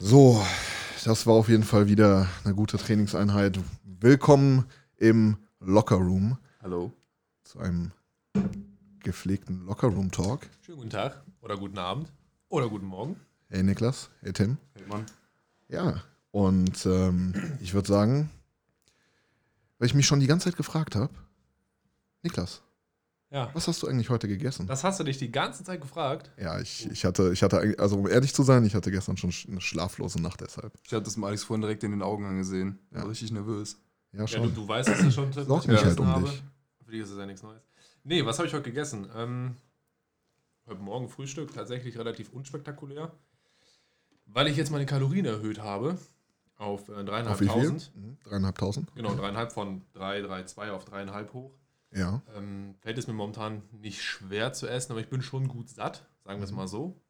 So, das war auf jeden Fall wieder eine gute Trainingseinheit. Willkommen im Locker Room Hallo. zu einem gepflegten Locker Room Talk. Schönen guten Tag oder guten Abend oder guten Morgen. Hey Niklas, hey Tim. Hey Mann. Ja, und ähm, ich würde sagen, weil ich mich schon die ganze Zeit gefragt habe, Niklas, Ja. was hast du eigentlich heute gegessen? Das hast du dich die ganze Zeit gefragt. Ja, ich, ich hatte, ich hatte, also um ehrlich zu sein, ich hatte gestern schon sch- eine schlaflose Nacht deshalb. Ich habe das mal Alex vorhin direkt in den Augen angesehen. Ja. War richtig nervös. Ja, Ja, du, schon. du weißt es ja schon, was ich mich halt gegessen um habe. dich. Für dich ist es ja nichts Neues. Nee, was habe ich heute gegessen? Ähm, heute Morgen Frühstück tatsächlich relativ unspektakulär, weil ich jetzt meine Kalorien erhöht habe auf äh, Auf wie viel? 3.500. Mhm? Genau, dreieinhalb von 3, 3, 2 auf dreieinhalb hoch. Ja. Ähm, fällt es mir momentan nicht schwer zu essen, aber ich bin schon gut satt, sagen wir es Mhm. mal so.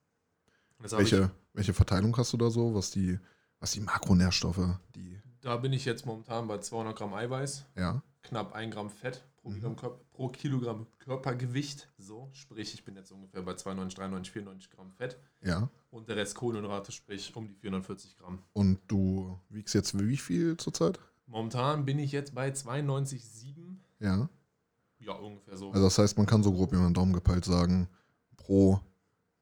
Welche, welche Verteilung hast du da so, was die, was die Makronährstoffe, die, da bin ich jetzt momentan bei 200 Gramm Eiweiß, ja, knapp 1 Gramm Fett pro, Mhm. Kilogramm, pro Kilogramm Körpergewicht. So, sprich, ich bin jetzt ungefähr bei 92, 93, 94 Gramm Fett. ja. Und der Rest Kohlenhydrate, sprich um die 440 Gramm. Und du wiegst jetzt wie viel zurzeit? Momentan bin ich jetzt bei 92,7. Ja. Ja, ungefähr so. Also das heißt, man kann so grob über den Daumen gepeilt sagen, pro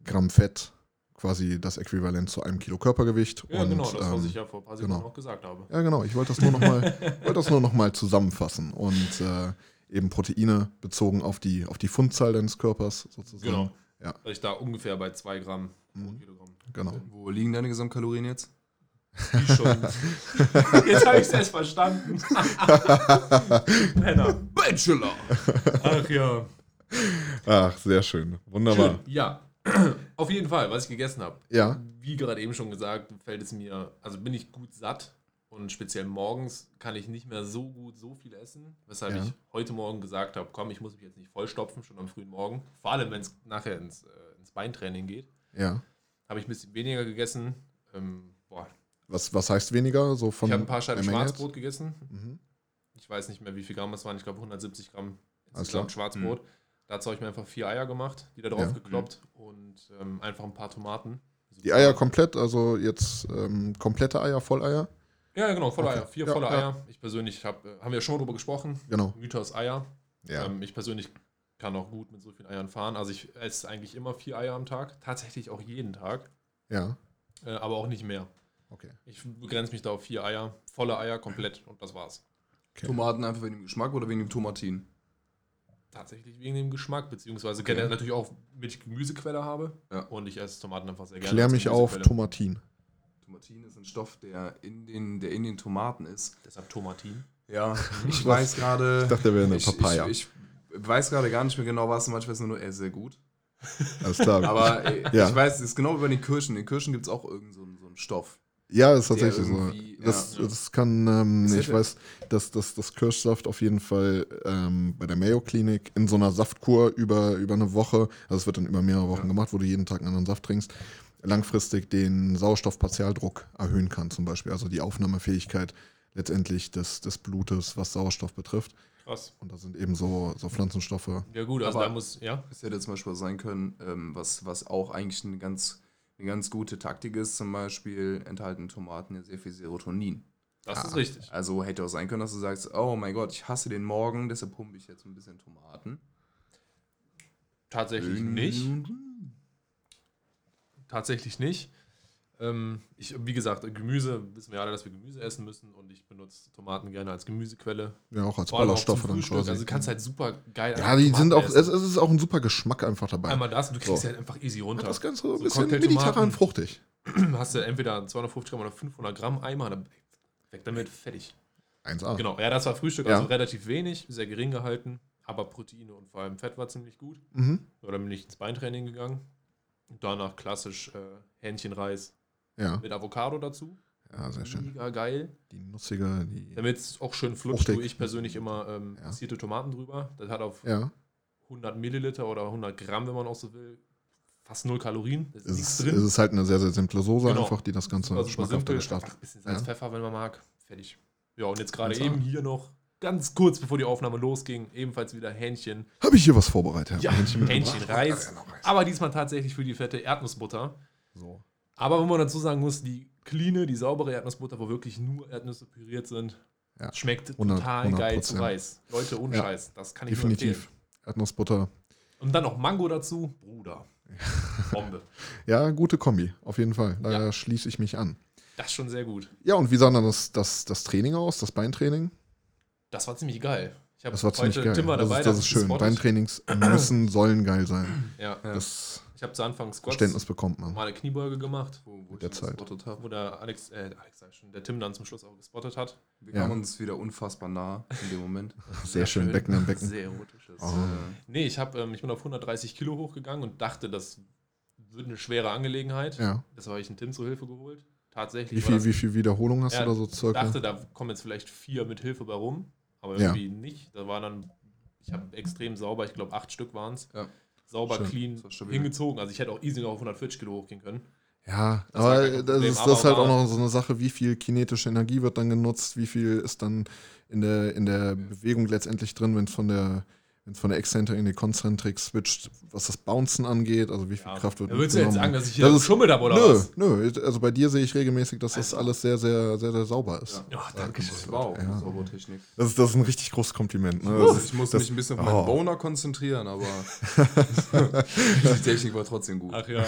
Gramm Fett quasi das Äquivalent zu einem Kilo Körpergewicht. ja, und, genau, das, was ähm, ich ja vor ein paar Sekunden genau. auch gesagt habe. Ja, genau. Ich wollte das nur nochmal wollte das nur noch mal zusammenfassen und äh, eben Proteine bezogen auf die, auf die Fundzahl deines Körpers sozusagen. Genau. Ja. Weil ich da ungefähr bei 2 Gramm pro Mhm. Kilogramm Genau. Wo liegen deine Gesamtkalorien jetzt? Schon. Jetzt habe ich es erst verstanden. Penner. Bachelor! Ach ja. Ach, sehr schön. Wunderbar. Schön. Ja. Auf jeden Fall, was ich gegessen habe. Ja. Wie gerade eben schon gesagt, fällt es mir, also bin ich gut satt und speziell morgens kann ich nicht mehr so gut so viel essen, weshalb Ja. ich heute Morgen gesagt habe, komm, ich muss mich jetzt nicht vollstopfen, schon am frühen Morgen. Vor allem, wenn es nachher ins, äh, ins Beintraining geht, Ja. habe ich ein bisschen weniger gegessen. Ähm, Was, was heißt weniger? So von ich habe ein paar Scheiben Schwarzbrot gegessen. Mhm. Ich weiß nicht mehr, wie viel Gramm es waren. Ich glaube 170 Gramm insgesamt. Schwarzbrot. Dazu habe ich mir einfach vier Eier gemacht, die da drauf Ja. gekloppt und ähm, einfach ein paar Tomaten. Die Eier komplett, also jetzt ähm, komplette Eier, Volleier? Ja, genau, volle Okay. Eier. Vier Ja, volle ja. Eier. Ich persönlich habe, äh, haben wir schon mal drüber gesprochen, Genau. Mythos Eier. Ja. Ähm, ich persönlich kann auch gut mit so vielen Eiern fahren. Also ich esse eigentlich immer vier Eier am Tag. Tatsächlich auch jeden Tag. ja. Äh, aber auch nicht mehr. Okay. Ich begrenze mich da auf vier Eier. Volle Eier komplett und das war's. Okay. Tomaten einfach wegen dem Geschmack oder wegen dem Tomatin? Tatsächlich wegen dem Geschmack, beziehungsweise Okay. generell natürlich auch, wenn ich Gemüsequelle habe. Ja. Und ich esse Tomaten einfach sehr gerne. Klär mich auf. Tomatin. Tomatin ist ein Stoff, der in den, der in den Tomaten ist. Deshalb Tomatin. Ja, ich weiß gerade. Ich dachte, der wäre eine ich, Papaya. Ich, ich weiß gerade gar nicht mehr genau, was. Manchmal ist nur, er ist sehr gut. Alles klar. Aber äh, Ja. ich weiß, es ist genau wie bei den Kirschen. In den Kirschen gibt es auch irgendeinen so, so einen Stoff. Ja, ist tatsächlich so. Das, ja. das kann, ähm, ich weiß, dass, dass das Kirschsaft auf jeden Fall ähm, bei der Mayo Klinik in so einer Saftkur über, über eine Woche, also es wird dann über mehrere Wochen Ja. gemacht, wo du jeden Tag einen anderen Saft trinkst, langfristig den Sauerstoffpartialdruck erhöhen kann, zum Beispiel. Also die Aufnahmefähigkeit letztendlich des, des Blutes, was Sauerstoff betrifft. Krass. Und da sind eben so, so Pflanzenstoffe. Ja gut, also Aber- da muss, ja. Es hätte zum Beispiel sein können, ähm, was, was auch eigentlich eine ganz, eine ganz gute Taktik ist, zum Beispiel enthalten Tomaten ja sehr viel Serotonin. Das Ah. ist richtig. Also hätte auch sein können, dass du sagst, oh mein Gott, ich hasse den Morgen, deshalb pumpe ich jetzt ein bisschen Tomaten. Tatsächlich nicht. Tatsächlich nicht. Ähm, ich, wie gesagt, Gemüse, wissen wir alle, dass wir Gemüse essen müssen und ich benutze Tomaten gerne als Gemüsequelle. Ja, auch als Ballaststoffe dann Frühstück. quasi. Also du kannst halt super geil ja, die Tomaten sind auch, essen. es, ist auch ein super Geschmack einfach dabei. Einmal das und du kriegst So. ja halt einfach easy Ja, runter. das Ganze so ein bisschen mediterran fruchtig. Hast du entweder 250 Gramm oder 500 Gramm Eimer, dann weg damit, fertig. 1A. Genau, ja, das war Frühstück, Ja. also relativ wenig, sehr gering gehalten, aber Proteine und vor allem Fett war ziemlich gut. Mhm. Dann bin ich ins Beintraining gegangen. Danach klassisch äh, Hähnchenreis Ja. mit Avocado dazu. ja, sehr schön. Mega geil. Die nussige, die. Damit es auch schön flutscht, tue ich persönlich immer ähm, Ja. passierte Tomaten drüber. Das hat auf Ja, 100 Milliliter oder 100 Gramm, wenn man auch so will, fast null Kalorien. Ist es ist, drin. es ist halt eine sehr, sehr simple Soße Genau. einfach, die das Ganze super schmackhafter gestaltet. Ein bisschen Salz, Ja. Pfeffer, wenn man mag. Fertig. Ja, und jetzt gerade eben hier noch, ganz kurz bevor die Aufnahme losging, ebenfalls wieder Hähnchen. Habe ich hier was vorbereitet? Ja? Hähnchen, Reis. Ja, noch Reis. Aber diesmal tatsächlich für die fette Erdnussbutter. So. Aber wenn man dazu sagen muss, die cleane, die saubere Erdnussbutter, wo wirklich nur Erdnüsse püriert sind, Ja. schmeckt 100 total geil 100%. zu Reis. Leute, ohne Ja. Scheiß. Das kann ich nur empfehlen. Definitiv. Erdnussbutter. Und dann noch Mango dazu. Bruder. Bombe. Ja, gute Kombi, auf jeden Fall. Da Ja. schließe ich mich an. Das ist schon sehr gut. Ja, und wie sah dann das, das, das Training aus, das Beintraining? Das war ziemlich geil. Ich habe Das war ziemlich geil. Tim war das dabei, ist, das ist schön. Beintrainings müssen, sollen geil sein. Ja. Ja. Das Ich habe zu Anfang Squats, Verständnis bekommt man. normale Kniebeuge gemacht, Wo, wo ich der Zeit. gespottet hab. wo der Alex, äh, der Alex sag ich schon, der Tim dann zum Schluss auch gespottet hat. Wir Ja. kamen uns wieder unfassbar nah in dem Moment. Sehr schön, Becken an Becken. Sehr erotisches. Oh. Äh, Nee, ich, hab, ähm, ich bin auf 130 Kilo hochgegangen und dachte, das wird eine schwere Angelegenheit. Ja. Deshalb habe ich einen Tim zur Hilfe geholt. Tatsächlich. Wie viel, das, wie viel Wiederholung hast Ja, du da so ich circa? dachte, da kommen jetzt vielleicht vier mit Hilfe bei rum, aber Ja. irgendwie nicht. Da war dann, ich habe extrem sauber, ich glaube acht Stück waren es. Ja. Sauber, Schön. clean hingezogen. Also ich hätte auch easy noch auf 140 Kilo hochgehen können. Ja, Das aber das Problem, ist, aber das halt auch noch so eine Sache, wie viel kinetische Energie wird dann genutzt, wie viel ist dann in der, in der Bewegung letztendlich drin, wenn es von der, wenn es von der Exzentrik in die Konzentrik switcht, was das Bouncen angeht, also wie viel Kraft wird Da würdest du jetzt sagen, dass ich hier Das geschummelt habe oder Nö, was? nö, also bei dir sehe ich regelmäßig, dass das Also. alles sehr, sehr, sehr, sehr sauber ist. Ja. Ja, danke schön. Das war auch Ja. eine Zaubertechnik. Das, ist, das ist ein richtig großes Kompliment. Ne? Also Das, ich muss das- mich ein bisschen auf oh. meinen Boner konzentrieren, aber die Technik war trotzdem gut. Ach ja,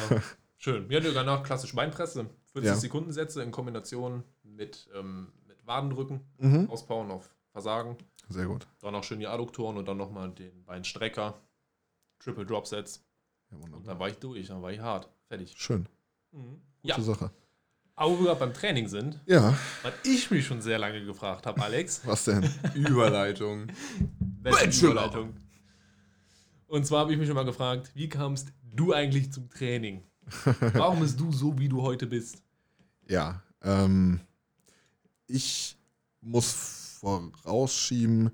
schön. Ja, danach klassisch Beinpresse. 40 Ja. Sekunden Sätze in Kombination mit, ähm, mit Wadendrücken, mhm. Auspowern auf Versagen. Sehr gut. Dann noch schön die Adduktoren und dann nochmal den Beinstrecker. Triple Drop Sets. Ja, Und wunderbar. dann war ich durch, dann war ich hart. Fertig. Schön. Mhm. Gute Ja, Sache. aber wo wir gerade beim Training sind, Ja, was ich mich schon sehr lange gefragt habe, Alex, was denn? Überleitung. Überleitung. Und zwar habe ich mich schon mal gefragt, wie kamst du eigentlich zum Training? Warum bist du so, wie du heute bist? Ja, ähm, ich muss vorausschieben,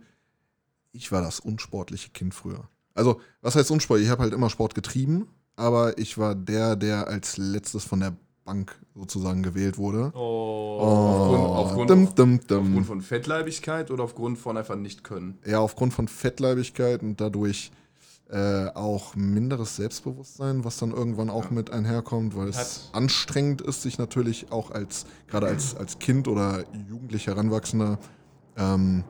ich war das unsportliche Kind früher. Also, was heißt unsportlich? Ich habe halt immer Sport getrieben, aber ich war der, der als letztes von der Bank sozusagen gewählt wurde. Oh. Oh, aufgrund- dum, dum, dum. Aufgrund von Fettleibigkeit oder aufgrund von einfach nicht können? ja, aufgrund von Fettleibigkeit und dadurch äh, auch minderes Selbstbewusstsein, was dann irgendwann auch Ja. mit einherkommt, weil es Hat- anstrengend ist, sich natürlich auch als, gerade als, als Kind oder jugendlicher Heranwachsender, ähm,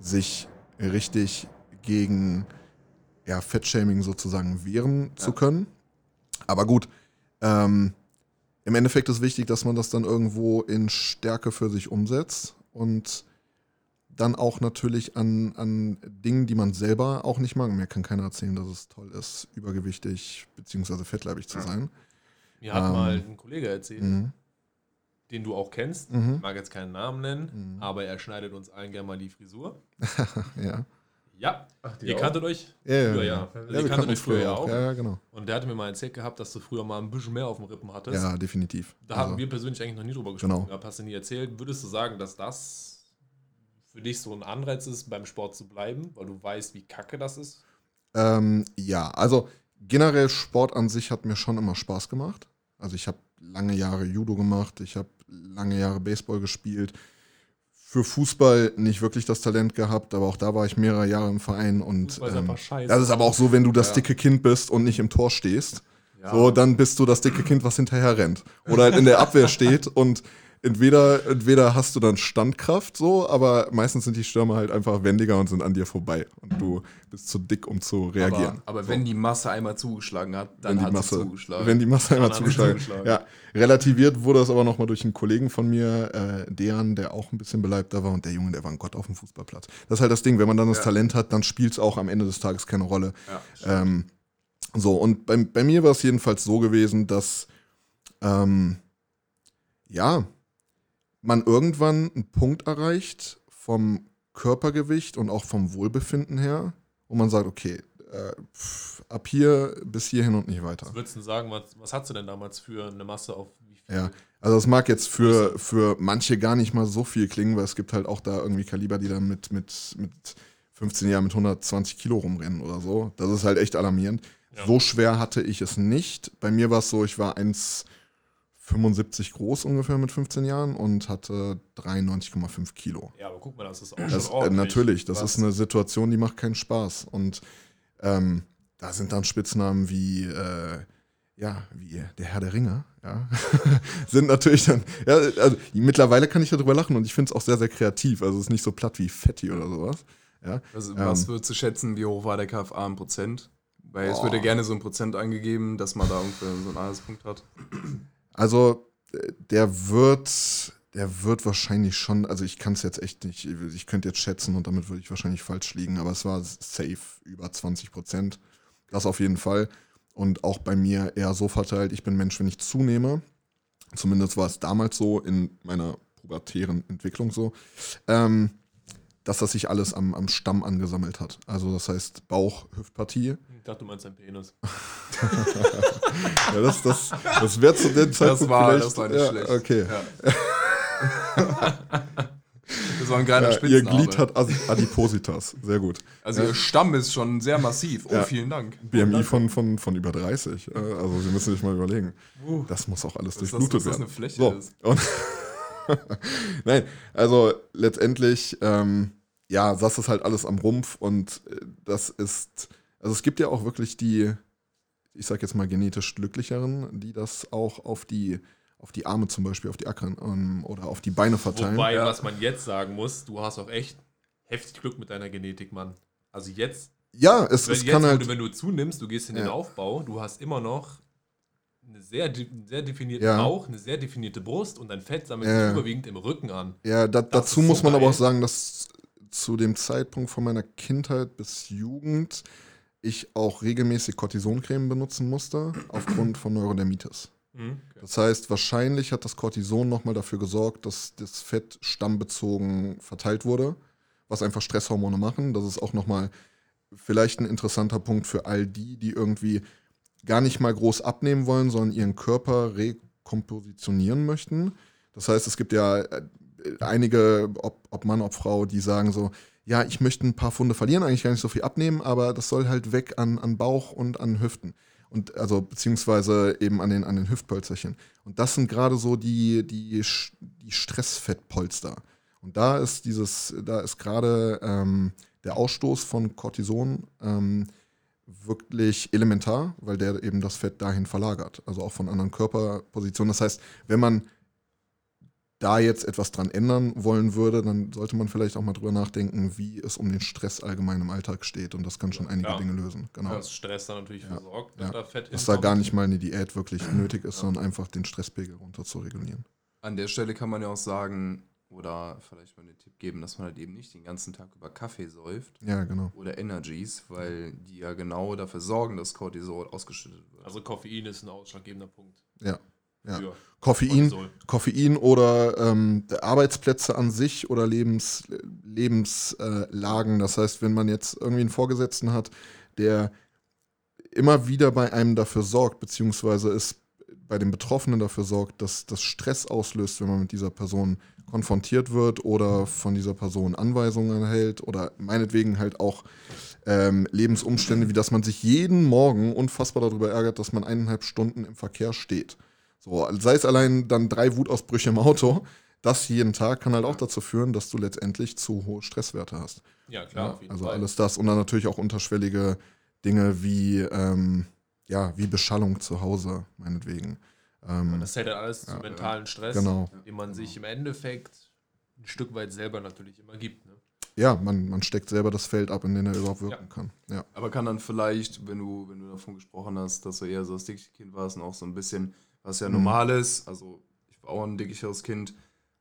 sich richtig gegen ja, Fettshaming sozusagen wehren zu können. Aber gut, ähm, im Endeffekt ist wichtig, dass man das dann irgendwo in Stärke für sich umsetzt und dann auch natürlich an, an Dingen, die man selber auch nicht mag. Mir kann keiner erzählen, dass es toll ist, übergewichtig bzw. fettleibig zu Ja. sein. Mir hat Ähm, mal ein Kollege erzählt, Mhm. Den du auch kennst. Mhm. Ich mag jetzt keinen Namen nennen, Mhm. aber er schneidet uns allen gerne mal die Frisur. Ja. Ja, Ach, ihr kanntet euch Ja, ja, früher ja. ja. Ja, Also wir ihr kanntet euch früher ja auch. Ja, ja, genau. Und der hatte mir mal erzählt gehabt, dass du früher mal ein bisschen mehr auf dem Rippen hattest. Ja, definitiv. Da Also, haben wir persönlich eigentlich noch nie drüber gesprochen Genau. gehabt, hast du nie erzählt. Würdest du sagen, dass das für dich so ein Anreiz ist, beim Sport zu bleiben, weil du weißt, wie kacke das ist? Ähm, ja, also generell Sport an sich hat mir schon immer Spaß gemacht. Also ich habe lange Jahre Judo gemacht, ich habe lange Jahre Baseball gespielt. Für Fußball nicht wirklich das Talent gehabt, aber auch da war ich mehrere Jahre im Verein und ähm, das ist aber auch so, wenn du das Ja. dicke Kind bist und nicht im Tor stehst, Ja. so dann bist du das dicke Kind, was hinterher rennt oder halt in der Abwehr steht und entweder, entweder hast du dann Standkraft so, aber meistens sind die Stürmer halt einfach wendiger und sind an dir vorbei und du bist zu dick, um zu reagieren. Aber, aber So. wenn die Masse einmal zugeschlagen hat, dann wenn die hat Masse, sie zugeschlagen. wenn die Masse einmal hat zugeschlagen. zugeschlagen. Ja, relativiert wurde das aber nochmal durch einen Kollegen von mir, äh, Dejan, der auch ein bisschen beleibter war und der Junge, der war ein Gott auf dem Fußballplatz. Das ist halt das Ding, wenn man dann das Ja. Talent hat, dann spielt es auch am Ende des Tages keine Rolle. ja. Ähm, so, und bei, bei mir war es jedenfalls so gewesen, dass ähm, ja, man irgendwann einen Punkt erreicht vom Körpergewicht und auch vom Wohlbefinden her, wo man sagt, okay, äh, pff, ab hier bis hierhin und nicht weiter. Was würdest du denn sagen, was, was hast du denn damals für eine Masse auf wie viel? Ja, also das mag jetzt für, für manche gar nicht mal so viel klingen, weil es gibt halt auch da irgendwie Kaliber, die dann mit, mit, mit 15 Jahren mit 120 Kilo rumrennen oder so. Das ist halt echt alarmierend. Ja. So schwer hatte ich es nicht. Bei mir war es so, ich war 1,75 groß ungefähr mit 15 Jahren und hatte 93,5 Kilo. Ja, aber guck mal, das ist auch Das, schon äh, natürlich, das Was? ist eine Situation, die macht keinen Spaß. Und ähm, da sind dann Spitznamen wie, äh, ja, wie der Herr der Ringe, ja, sind natürlich dann, ja, also mittlerweile kann ich darüber lachen und ich finde es auch sehr, sehr kreativ. Also es ist nicht so platt wie Fetti oder sowas. Ja. Also, Ähm. was würdest du schätzen, wie hoch war der KFA im Prozent? Weil es Boah. wird ja gerne so ein Prozent angegeben, dass man da ungefähr so einen Anhaltspunkt hat. Also der wird, der wird wahrscheinlich schon, also ich kann es jetzt echt nicht, ich könnte jetzt schätzen und damit würde ich wahrscheinlich falsch liegen, aber es war safe über 20 Prozent. Das auf jeden Fall. Und auch bei mir eher so verteilt, ich bin Mensch, wenn ich zunehme. Zumindest war es damals so in meiner pubertären Entwicklung so, ähm, dass das sich alles am, am Stamm angesammelt hat. Also das heißt Bauch, Hüftpartie. Ich dachte, du meinst dein Penis. Ja, das, das, das wäre zu dem Zeitpunkt war- vielleicht. das war nicht ja, schlecht. Okay. Ja. das war ein geiler Ja, ihr. Glied hat As- Adipositas. Sehr gut. also ihr Stamm ist schon sehr massiv. Oh, Ja. vielen Dank. BMI von, von, von über 30. äh, Also Sie müssen sich mal überlegen. Das muss auch alles das, durchblutet dass das werden. eine Fläche So. ist. Und Nein, also letztendlich, ähm, ja, saß das halt alles am Rumpf und äh, das ist, also es gibt ja auch wirklich die, ich sag jetzt mal genetisch glücklicheren, die das auch auf die, auf die Arme zum Beispiel, auf die Ackern ähm, oder auf die Beine verteilen. Wobei, Ja. was man jetzt sagen muss, du hast auch echt heftig Glück mit deiner Genetik, Mann. Also jetzt, ja, es, wenn, es jetzt kann halt, du, wenn du zunimmst, du gehst in den Ja. Aufbau, du hast immer noch eine sehr, einen sehr definierten Ja. Bauch, eine sehr definierte Brust und dein Fett sammelt Ja. sich überwiegend im Rücken an. ja, da, dazu muss so man aber geil. auch sagen, dass zu dem Zeitpunkt von meiner Kindheit bis Jugend ich auch regelmäßig Cortisoncreme benutzen musste, aufgrund von Neurodermitis. Mhm. Okay. Das heißt, wahrscheinlich hat das Cortison nochmal dafür gesorgt, dass das Fett stammbezogen verteilt wurde, was einfach Stresshormone machen. Das ist auch nochmal vielleicht ein interessanter Punkt für all die, die irgendwie gar nicht mal groß abnehmen wollen, sondern ihren Körper rekompositionieren möchten. Das heißt, es gibt ja äh, einige, ob, ob Mann, ob Frau, die sagen so, ja, ich möchte ein paar Pfunde verlieren, eigentlich gar nicht so viel abnehmen, aber das soll halt weg an, an Bauch und an Hüften. Und also beziehungsweise eben an den, an den Hüftpölzerchen. Und das sind gerade so die, die, die Stressfettpolster. Und da ist dieses, da ist gerade ähm, der Ausstoß von Cortison ähm, wirklich elementar, weil der eben das Fett dahin verlagert, also auch von anderen Körperpositionen. Das heißt, wenn man da jetzt etwas dran ändern wollen würde, dann sollte man vielleicht auch mal drüber nachdenken, wie es um den Stress allgemein im Alltag steht. Und das kann schon Ja, einige. Dinge lösen. Genau. Dass Stress dann natürlich Ja. versorgt, dass Ja. da Fett Dass da gar nicht mal eine Diät wirklich nötig ist, sondern einfach den Stresspegel runter zu regulieren. An der Stelle kann man ja auch sagen, oder vielleicht mal den Tipp geben, dass man halt eben nicht den ganzen Tag über Kaffee säuft Ja, genau. oder Energies, weil die ja genau dafür sorgen, dass Cortisol ausgeschüttet wird. Also Koffein ist ein ausschlaggebender Punkt. Ja. Ja. Koffein. Koffein oder ähm, Arbeitsplätze an sich oder Lebens, Lebenslagen. Das heißt, wenn man jetzt irgendwie einen Vorgesetzten hat, der immer wieder bei einem dafür sorgt, beziehungsweise es bei den Betroffenen dafür sorgt, dass das Stress auslöst, wenn man mit dieser Person konfrontiert wird oder von dieser Person Anweisungen erhält oder meinetwegen halt auch ähm, Lebensumstände, wie dass man sich jeden Morgen unfassbar darüber ärgert, dass man eineinhalb Stunden im Verkehr steht. So, sei es allein dann drei Wutausbrüche im Auto, das jeden Tag kann halt auch dazu führen, dass du letztendlich zu hohe Stresswerte hast. Ja, klar, Ja, auf jeden also Fall. alles das und dann natürlich auch unterschwellige Dinge wie, ähm, ja, wie Beschallung zu Hause, meinetwegen. Ähm, Das zählt dann alles Ja, zu mentalen Stress, genau. den man sich im Endeffekt ein Stück weit selber natürlich immer gibt. Ne? Ja, man, man steckt selber das Feld ab, in dem er überhaupt wirken kann. Ja. Aber kann dann vielleicht, wenn du, wenn du davon gesprochen hast, dass du eher so das dicke Kind warst und auch so ein bisschen, was ja Mhm. normal ist, also ich war auch ein dickeres Kind,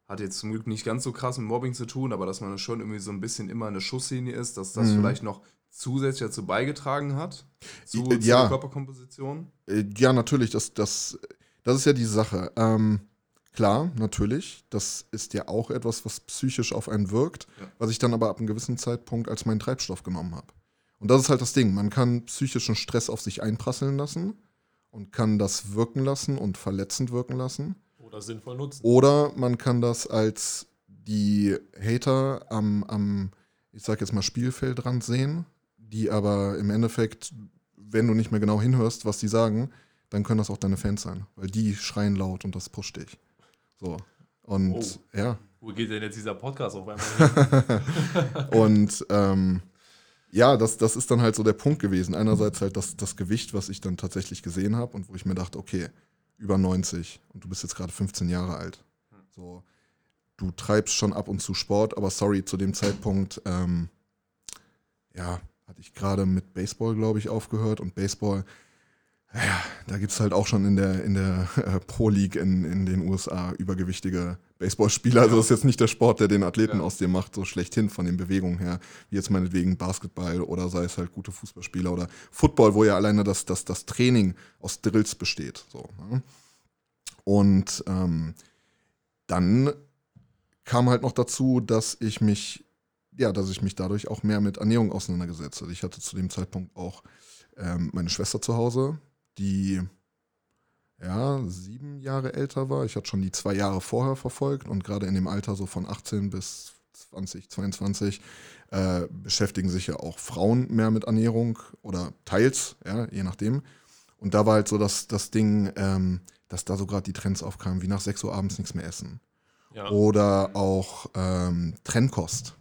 hat jetzt zum Glück nicht ganz so krass mit Mobbing zu tun, aber dass man schon irgendwie so ein bisschen immer eine Schusslinie ist, dass das Mhm. vielleicht noch zusätzlich dazu beigetragen hat, zu, Äh, zu ja. der Körperkomposition. Äh, Ja, natürlich, das, das, das ist ja die Sache. Ähm, klar, natürlich, das ist ja auch etwas, was psychisch auf einen wirkt, Ja. was ich dann aber ab einem gewissen Zeitpunkt als meinen Treibstoff genommen habe. Und das ist halt das Ding, man kann psychischen Stress auf sich einprasseln lassen und kann das wirken lassen und verletzend wirken lassen. Oder sinnvoll nutzen. Oder man kann das als die Hater am, am ich sag jetzt mal, Spielfeldrand sehen, die aber im Endeffekt, wenn du nicht mehr genau hinhörst, was die sagen, dann können das auch deine Fans sein, weil die schreien laut und das pusht dich. So. Und Oh. ja. Wo geht denn jetzt dieser Podcast auf einmal hin? Und ähm, ja, das, das ist dann halt so der Punkt gewesen. Einerseits halt das, das Gewicht, was ich dann tatsächlich gesehen habe und wo ich mir dachte, okay, über 90 und du bist jetzt gerade 15 Jahre alt. So, du treibst schon ab und zu Sport, aber sorry, zu dem Zeitpunkt, ähm, ja, hatte ich gerade mit Baseball, glaube ich, aufgehört und Baseball, ja, da gibt es halt auch schon in der, in der äh, Pro League in, in den USA übergewichtige Baseballspieler. Also das ist jetzt nicht der Sport, der den Athleten Ja. aus dir macht, so schlechthin von den Bewegungen her, wie jetzt meinetwegen Basketball oder sei es halt gute Fußballspieler oder Football, wo ja alleine das, das, das Training aus Drills besteht. So, ne? Und ähm, dann kam halt noch dazu, dass ich mich, ja, dass ich mich dadurch auch mehr mit Ernährung auseinandergesetzt habe. Ich hatte zu dem Zeitpunkt auch ähm, meine Schwester zu Hause, die ja sieben Jahre älter war. Ich hatte schon die zwei Jahre vorher verfolgt und gerade in dem Alter so von 18 bis 20, 22 äh, beschäftigen sich ja auch Frauen mehr mit Ernährung oder teils, ja, je nachdem. Und da war halt so das, das Ding, ähm, dass da so gerade die Trends aufkamen, wie nach 6 Uhr abends nichts mehr essen. Ja. Oder auch ähm, Trennkost.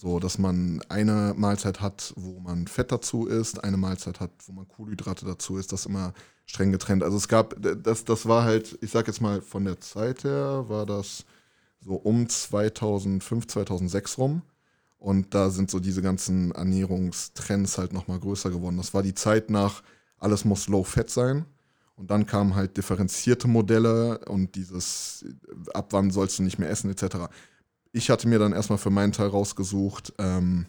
So, dass man eine Mahlzeit hat, wo man Fett dazu isst, eine Mahlzeit hat, wo man Kohlenhydrate dazu isst, das immer streng getrennt. Also es gab, das, das war halt, ich sag jetzt mal von der Zeit her, war das so um 2005, 2006 rum. Und da sind so diese ganzen Ernährungstrends halt nochmal größer geworden. Das war die Zeit nach, alles muss low fat sein. Und dann kamen halt differenzierte Modelle und dieses, ab wann sollst du nicht mehr essen, etc. Ich hatte mir dann erstmal für meinen Teil rausgesucht, ähm,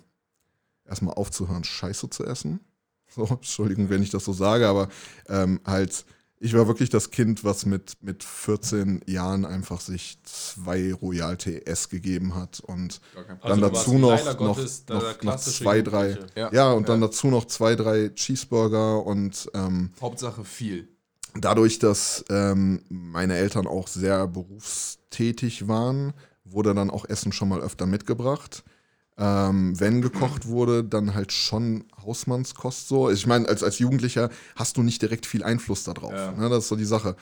erstmal aufzuhören, Scheiße zu essen. So, Entschuldigung, wenn ich das so sage, aber ähm, halt, ich war wirklich das Kind, was mit, mit 14 Jahren einfach sich zwei Royal TS gegeben hat und Gar kein dann Also dazu noch, leider noch, noch, noch zwei, drei. Ja. ja, und dann Ja. dazu noch zwei, drei Cheeseburger und ähm, Hauptsache viel. dadurch, dass ähm, meine Eltern auch sehr berufstätig waren, wurde dann auch Essen schon mal öfter mitgebracht. Ähm, wenn gekocht wurde, dann halt schon Hausmannskost so. Ich meine, als, als Jugendlicher hast du nicht direkt viel Einfluss darauf. Ja. Ne? Das ist so die Sache.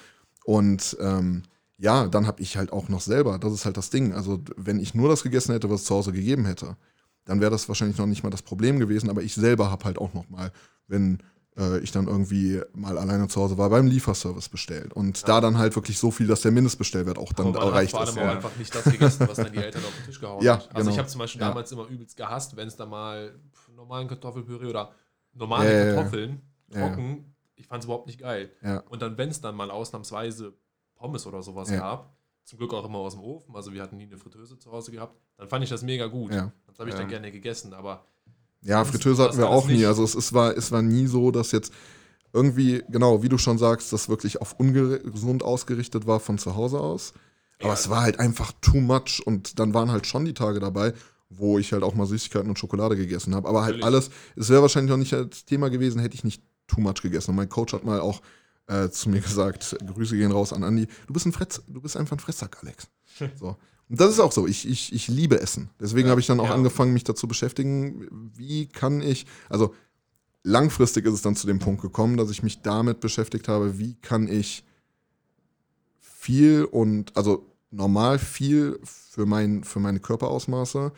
Und ähm, ja, dann habe ich halt auch noch selber, das ist halt das Ding. Also, wenn ich nur das gegessen hätte, was es zu Hause gegeben hätte, dann wäre das wahrscheinlich noch nicht mal das Problem gewesen. Aber ich selber habe halt auch noch mal, wenn äh, ich dann irgendwie mal alleine zu Hause war, beim Lieferservice bestellt. Und da dann halt wirklich so viel, dass der Mindestbestellwert auch dann erreicht hat vor ist. allem auch ja. einfach nicht das gegessen, was dann die Eltern auf den Tisch gehauen Ja, haben. Also ich genau. habe zum Beispiel Ja. damals immer übelst gehasst, wenn es da mal normalen Kartoffelpüree oder normale Ja, ja, ja. Kartoffeln Ja, ja. trocken, ich fand es überhaupt nicht geil. Ja. Und dann, wenn es dann mal ausnahmsweise Pommes oder sowas Ja. gab, zum Glück auch immer aus dem Ofen, also wir hatten nie eine Fritteuse zu Hause gehabt, dann fand ich das mega gut. Ja. Das habe ich Ja. dann gerne gegessen, aber Ja, Sonst Fritteuse hatten wir auch nie. Also es, es, war, es war nie so, dass jetzt irgendwie, genau, wie du schon sagst, das wirklich auf ungesund ausgerichtet war von zu Hause aus. Aber Ja. es war halt einfach too much und dann waren halt schon die Tage dabei, wo ich halt auch mal Süßigkeiten und Schokolade gegessen habe. Aber halt Natürlich. alles, es wäre wahrscheinlich noch nicht das Thema gewesen, hätte ich nicht too much gegessen. Und mein Coach hat mal auch äh, zu mir gesagt, Grüße gehen raus an Andi, du bist ein Fretz, du bist einfach ein Fresssack, Alex. So. Das ist auch so. Ich, ich, ich liebe Essen. Deswegen Ja, habe ich dann auch ja. angefangen, mich dazu beschäftigen, wie kann ich, also langfristig ist es dann zu dem Punkt gekommen, dass ich mich damit beschäftigt habe, wie kann ich viel und, also normal viel für, mein, für meine Körperausmaße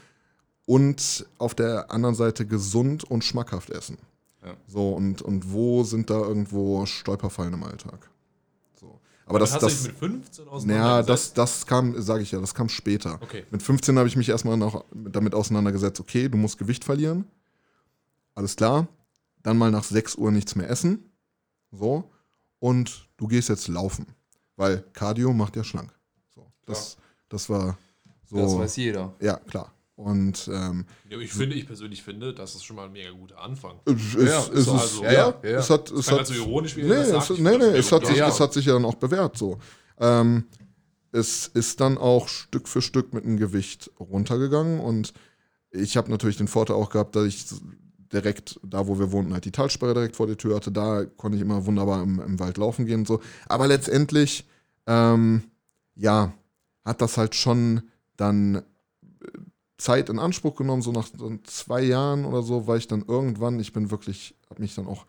und auf der anderen Seite gesund und schmackhaft essen. Ja. So, und, und wo sind da irgendwo Stolperfallen im Alltag? Aber das, hast du das, dich mit 15 naja, auseinandergesetzt. das, das kam, sage ich ja, das kam später. Okay. Mit 15 habe ich mich erstmal noch damit auseinandergesetzt, okay, du musst Gewicht verlieren. Alles klar. Dann mal nach 6 Uhr nichts mehr essen. So. Und du gehst jetzt laufen. Weil Cardio macht ja schlank. So. Das, das war so. Das weiß jeder. ja, klar. Und ähm, ich finde, ich persönlich finde, das ist schon mal ein mega guter Anfang. es, Ja, es, ist es so, ist, also- ja, ja, ja, es hat, es hat, so ironisch, wie nee, das es, sagt. nee, nee, es hat, sich, Ja. es hat sich ja dann auch bewährt so. Ähm, es ist dann auch Stück für Stück mit dem Gewicht runtergegangen und ich habe natürlich den Vorteil auch gehabt, dass ich direkt da, wo wir wohnten, halt die Talsperre direkt vor der Tür hatte. Da konnte ich immer wunderbar im, im Wald laufen gehen und so. Aber letztendlich, ähm, ja, hat das halt schon dann äh, Zeit in Anspruch genommen. So nach so zwei Jahren oder so war ich dann irgendwann, ich bin wirklich, habe mich dann auch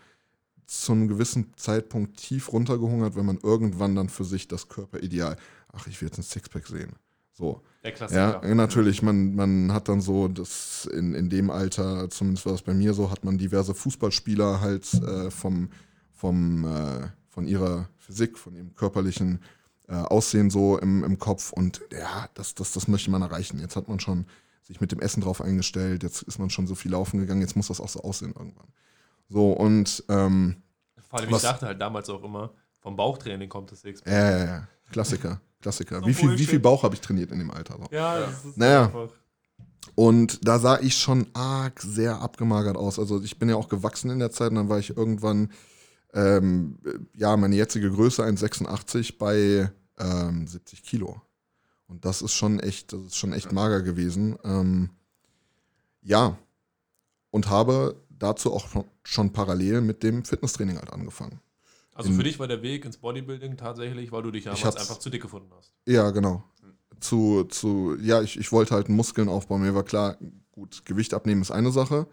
zu einem gewissen Zeitpunkt tief runtergehungert, wenn man irgendwann dann für sich das Körperideal, ach, ich will jetzt ein Sixpack sehen. So. Der Klassiker. Ja, natürlich, man, man hat dann so, das in, in dem Alter, zumindest war es bei mir so, hat man diverse Fußballspieler halt äh, vom, vom, äh, von ihrer Physik, von ihrem körperlichen äh, Aussehen so im, im Kopf und ja, das, das, das möchte man erreichen. Jetzt hat man schon sich mit dem Essen drauf eingestellt, jetzt ist man schon so viel laufen gegangen, jetzt muss das auch so aussehen irgendwann. So, und ähm, Vor allem, was- ich dachte halt damals auch immer, vom Bauchtraining kommt das Sixpack. ja, ja, ja, Klassiker, Klassiker. Wie viel, wie viel Bauch habe ich trainiert in dem Alter? So. Ja, das ist Naja. einfach. Und da sah ich schon arg sehr abgemagert aus. Also ich bin ja auch gewachsen in der Zeit und dann war ich irgendwann, ähm, ja, meine jetzige Größe 1,86 bei ähm, 70 Kilo. Und das ist schon echt, das ist schon echt mager gewesen. Ähm, ja. Und habe dazu auch schon parallel mit dem Fitnesstraining halt angefangen. Also In- für dich war der Weg ins Bodybuilding tatsächlich, weil du dich damals einfach zu dick gefunden hast. Ja, genau. Zu, zu, ja, ich, ich wollte halt Muskeln aufbauen. Mir war klar, gut, Gewicht abnehmen ist eine Sache,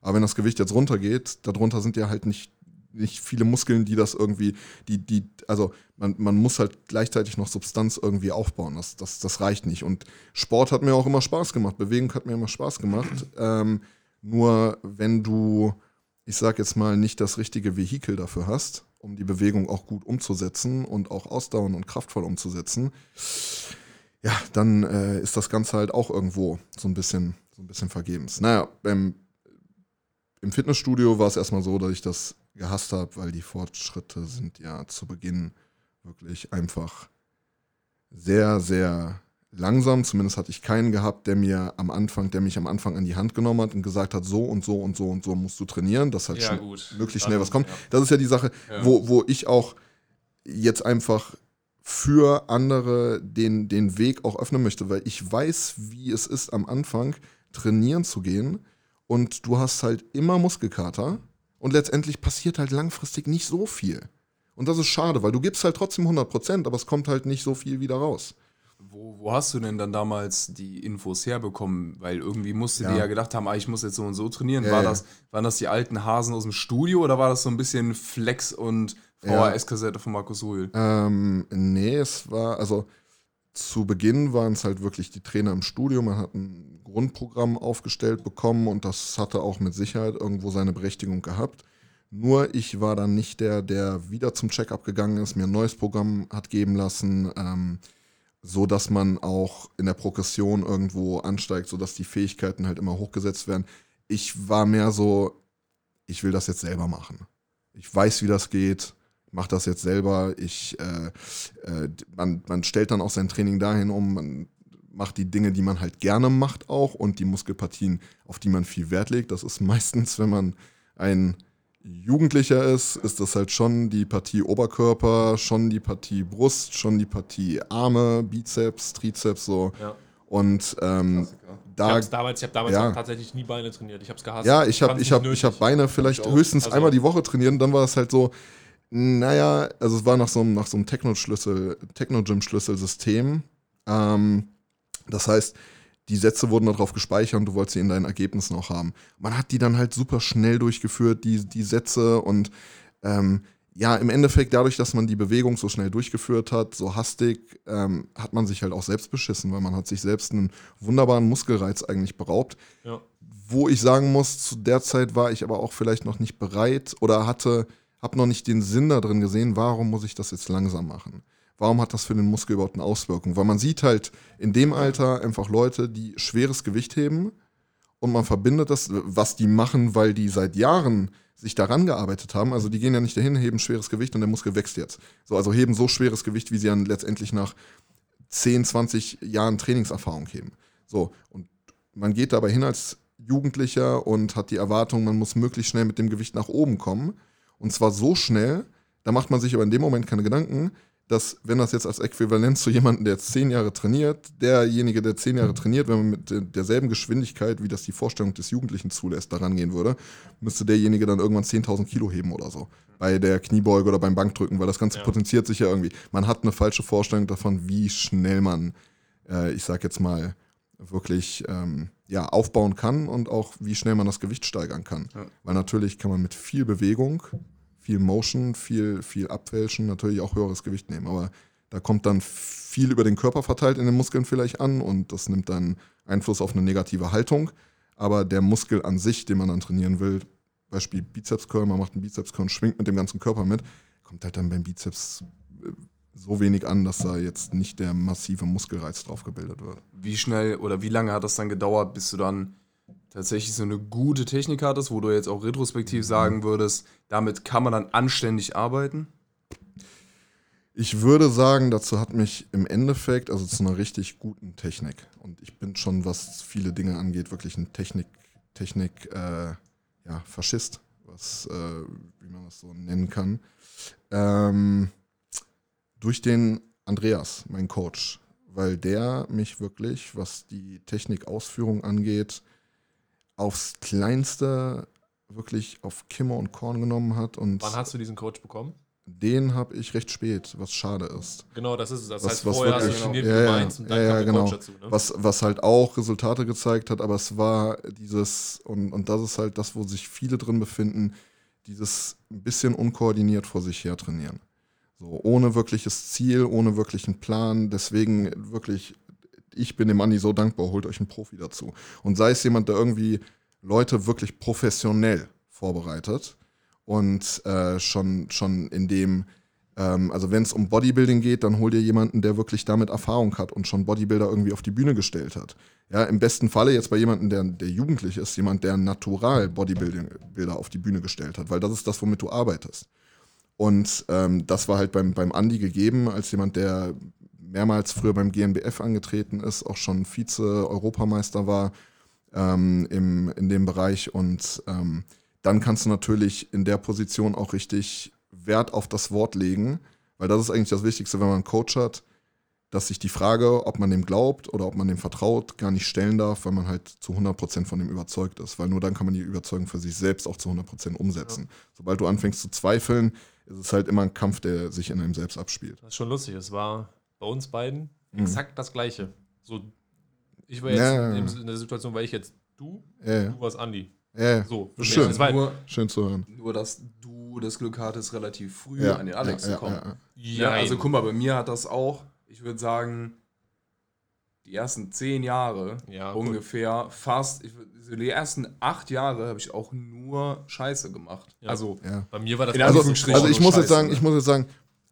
aber wenn das Gewicht jetzt runtergeht, darunter sind ja halt nicht, nicht viele Muskeln, die das irgendwie, die, die, also man, man muss halt gleichzeitig noch Substanz irgendwie aufbauen. Das, das, das reicht nicht. Und Sport hat mir auch immer Spaß gemacht. Bewegung hat mir immer Spaß gemacht. Ähm, nur wenn du, ich sag jetzt mal, nicht das richtige Vehikel dafür hast, um die Bewegung auch gut umzusetzen und auch ausdauernd und kraftvoll umzusetzen, ja, dann äh, ist das Ganze halt auch irgendwo so ein bisschen, so ein bisschen vergebens. Naja, beim, im Fitnessstudio war es erstmal so, dass ich das gehasst habe, weil die Fortschritte sind ja zu Beginn wirklich einfach sehr, sehr langsam. Zumindest hatte ich keinen gehabt, der mir am Anfang, der mich am Anfang an die Hand genommen hat und gesagt hat, so und so und so und so musst du trainieren, dass halt schon gut. möglichst schnell was kommt. Ja. Das ist ja die Sache, Ja. wo, wo ich auch jetzt einfach für andere den, den Weg auch öffnen möchte, weil ich weiß, wie es ist, am Anfang trainieren zu gehen und du hast halt immer Muskelkater und letztendlich passiert halt langfristig nicht so viel. Und das ist schade, weil du gibst halt trotzdem 100%, aber es kommt halt nicht so viel wieder raus. Wo, wo hast du denn dann damals die Infos herbekommen? Weil irgendwie musste Ja. dir ja gedacht haben, ah, ich muss jetzt so und so trainieren. Ja, war ja. das, waren das die alten Hasen aus dem Studio oder war das so ein bisschen Flex und. VHS-Kassette von Markus Ruhl? Ähm, nee, es war, also zu Beginn waren es halt wirklich die Trainer im Studio. Man hat ein Grundprogramm aufgestellt bekommen und das hatte auch mit Sicherheit irgendwo seine Berechtigung gehabt. Nur ich war dann nicht der, der wieder zum Checkup gegangen ist, mir ein neues Programm hat geben lassen, ähm, so dass man auch in der Progression irgendwo ansteigt, so dass die Fähigkeiten halt immer hochgesetzt werden. Ich war mehr so, ich will das jetzt selber machen. Ich weiß, wie das geht, mach das jetzt selber. Ich, äh, äh, man, man stellt dann auch sein Training dahin um, man macht die Dinge, die man halt gerne macht auch und die Muskelpartien, auf die man viel Wert legt. Das ist meistens, wenn man ein Jugendlicher ist, ist das halt schon die Partie Oberkörper, schon die Partie Brust, schon die Partie Arme, Bizeps, Trizeps so. Ja. Und ähm, Ich da habe damals, ich hab damals ja. tatsächlich nie Beine trainiert. Ich habe es gehasst. Ja, ich habe ich hab, ich hab. Beine vielleicht ich höchstens Also- einmal die Woche trainiert und dann war es halt so, naja, also es war nach so einem, nach so einem Techno-Schlüssel, Techno-Gym-Schlüsselsystem. Ähm, das heißt, die Sätze wurden darauf gespeichert und du wolltest sie in deinen Ergebnissen auch haben. Man hat die dann halt super schnell durchgeführt, die, die Sätze und ähm, ja, im Endeffekt dadurch, dass man die Bewegung so schnell durchgeführt hat, so hastig, ähm, hat man sich halt auch selbst beschissen, weil man hat sich selbst einen wunderbaren Muskelreiz eigentlich beraubt Ja. wo ich sagen muss, zu der Zeit war ich aber auch vielleicht noch nicht bereit oder hatte, habe noch nicht den Sinn da drin gesehen, warum muss ich das jetzt langsam machen? Warum hat das für den Muskel überhaupt eine Auswirkung? Weil man sieht halt in dem Alter einfach Leute, die schweres Gewicht heben und man verbindet das, was die machen, weil die seit Jahren sich daran gearbeitet haben. Also die gehen ja nicht dahin, heben schweres Gewicht und der Muskel wächst jetzt. So, also heben so schweres Gewicht, wie sie dann letztendlich nach 10, 20 Jahren Trainingserfahrung heben. So, und man geht dabei hin als Jugendlicher und hat die Erwartung, man muss möglichst schnell mit dem Gewicht nach oben kommen. Und zwar so schnell, da macht man sich aber in dem Moment keine Gedanken, dass, wenn das jetzt als Äquivalenz zu jemandem, der jetzt zehn Jahre trainiert, derjenige, der zehn Jahre trainiert, wenn man mit de- derselben Geschwindigkeit, wie das die Vorstellung des Jugendlichen zulässt, daran gehen würde, müsste derjenige dann irgendwann 10.000 Kilo heben oder so. Bei der Kniebeuge oder beim Bankdrücken, weil das Ganze Ja. potenziert sich ja irgendwie. Man hat eine falsche Vorstellung davon, wie schnell man, äh, ich sag jetzt mal, wirklich ähm, ja, aufbauen kann und auch wie schnell man das Gewicht steigern kann. Ja. Weil natürlich kann man mit viel Bewegung, viel Motion, viel, viel Abwälschen natürlich auch höheres Gewicht nehmen. Aber Da kommt dann viel über den Körper verteilt in den Muskeln vielleicht an und das nimmt dann Einfluss auf eine negative Haltung. Aber der Muskel an sich, den man dann trainieren will, Beispiel Bizeps Curl, man macht einen Bizeps Curl und schwingt mit dem ganzen Körper mit, kommt halt dann beim Bizeps äh, so wenig an, dass da jetzt nicht der massive Muskelreiz drauf gebildet wird. Wie schnell oder wie lange hat das dann gedauert, bis du dann tatsächlich so eine gute Technik hattest, wo du jetzt auch retrospektiv sagen würdest, damit kann man dann anständig arbeiten? Ich würde sagen, dazu hat mich im Endeffekt, also zu einer richtig guten Technik, und ich bin schon, was viele Dinge angeht, wirklich ein Technik, Technik, äh, ja, Faschist, was, äh, wie man das so nennen kann. Ähm, durch den Andreas, mein Coach, weil der mich wirklich, was die Technikausführung angeht, aufs Kleinste wirklich auf Kimmer und Korn genommen hat. Und Wann hast du diesen Coach bekommen? den habe ich recht spät, was schade ist. Genau, das ist es. Das Was- heißt, was vorher hast du wirklich- trainiert, ja, ja, meinst, und dann ja, ja, kam der genau. Coach dazu. Ne? Was, was halt auch Resultate gezeigt hat, aber es war dieses, und, und das ist halt das, wo sich viele drin befinden, dieses ein bisschen unkoordiniert vor sich her trainieren. So, ohne wirkliches Ziel, ohne wirklichen Plan. Deswegen wirklich, ich bin dem Andi so dankbar, holt euch einen Profi dazu. Und sei es jemand, der irgendwie Leute wirklich professionell vorbereitet und äh, schon, schon in dem, ähm, also wenn es um Bodybuilding geht, dann hol dir jemanden, der wirklich damit Erfahrung hat und schon Bodybuilder irgendwie auf die Bühne gestellt hat. Ja, im besten Falle jetzt bei jemandem, der, der jugendlich ist, jemand, der natural Bodybuilder auf die Bühne gestellt hat, weil das ist das, womit du arbeitest. Und ähm, das war halt beim, beim Andi gegeben, als jemand, der mehrmals früher beim GmbF angetreten ist, auch schon Vize-Europameister war ähm, im, in dem Bereich. Und ähm, dann kannst du natürlich in der Position auch richtig Wert auf das Wort legen, weil das ist eigentlich das Wichtigste, wenn man einen Coach hat, dass sich die Frage, ob man dem glaubt oder ob man dem vertraut, gar nicht stellen darf, weil man halt zu 100% von dem überzeugt ist. Weil nur dann kann man die Überzeugung für sich selbst auch zu 100% umsetzen. Sobald du anfängst zu zweifeln, ist es halt immer ein Kampf, der sich in einem selbst abspielt. Das ist schon lustig. Es war bei uns beiden Mhm. exakt das Gleiche. So, ich war jetzt Ja. in, der Situation, war ich jetzt du, Ja, du warst Andi. ja. So, für mich. Schön. Es war, Nur, Schön zu hören. nur, dass du das Glück hattest, relativ früh Ja, an den Alex ja, zu kommen. Ja, ja, Ja, also guck mal, bei mir hat das auch, ich würde sagen, die ersten zehn Jahre Ja, gut. ungefähr, fast, ich, die ersten acht Jahre habe ich auch nur Scheiße gemacht. Ja. Also, ja. Bei mir war das Also, also ich muss jetzt Scheiße, sagen, ne? ich muss jetzt sagen,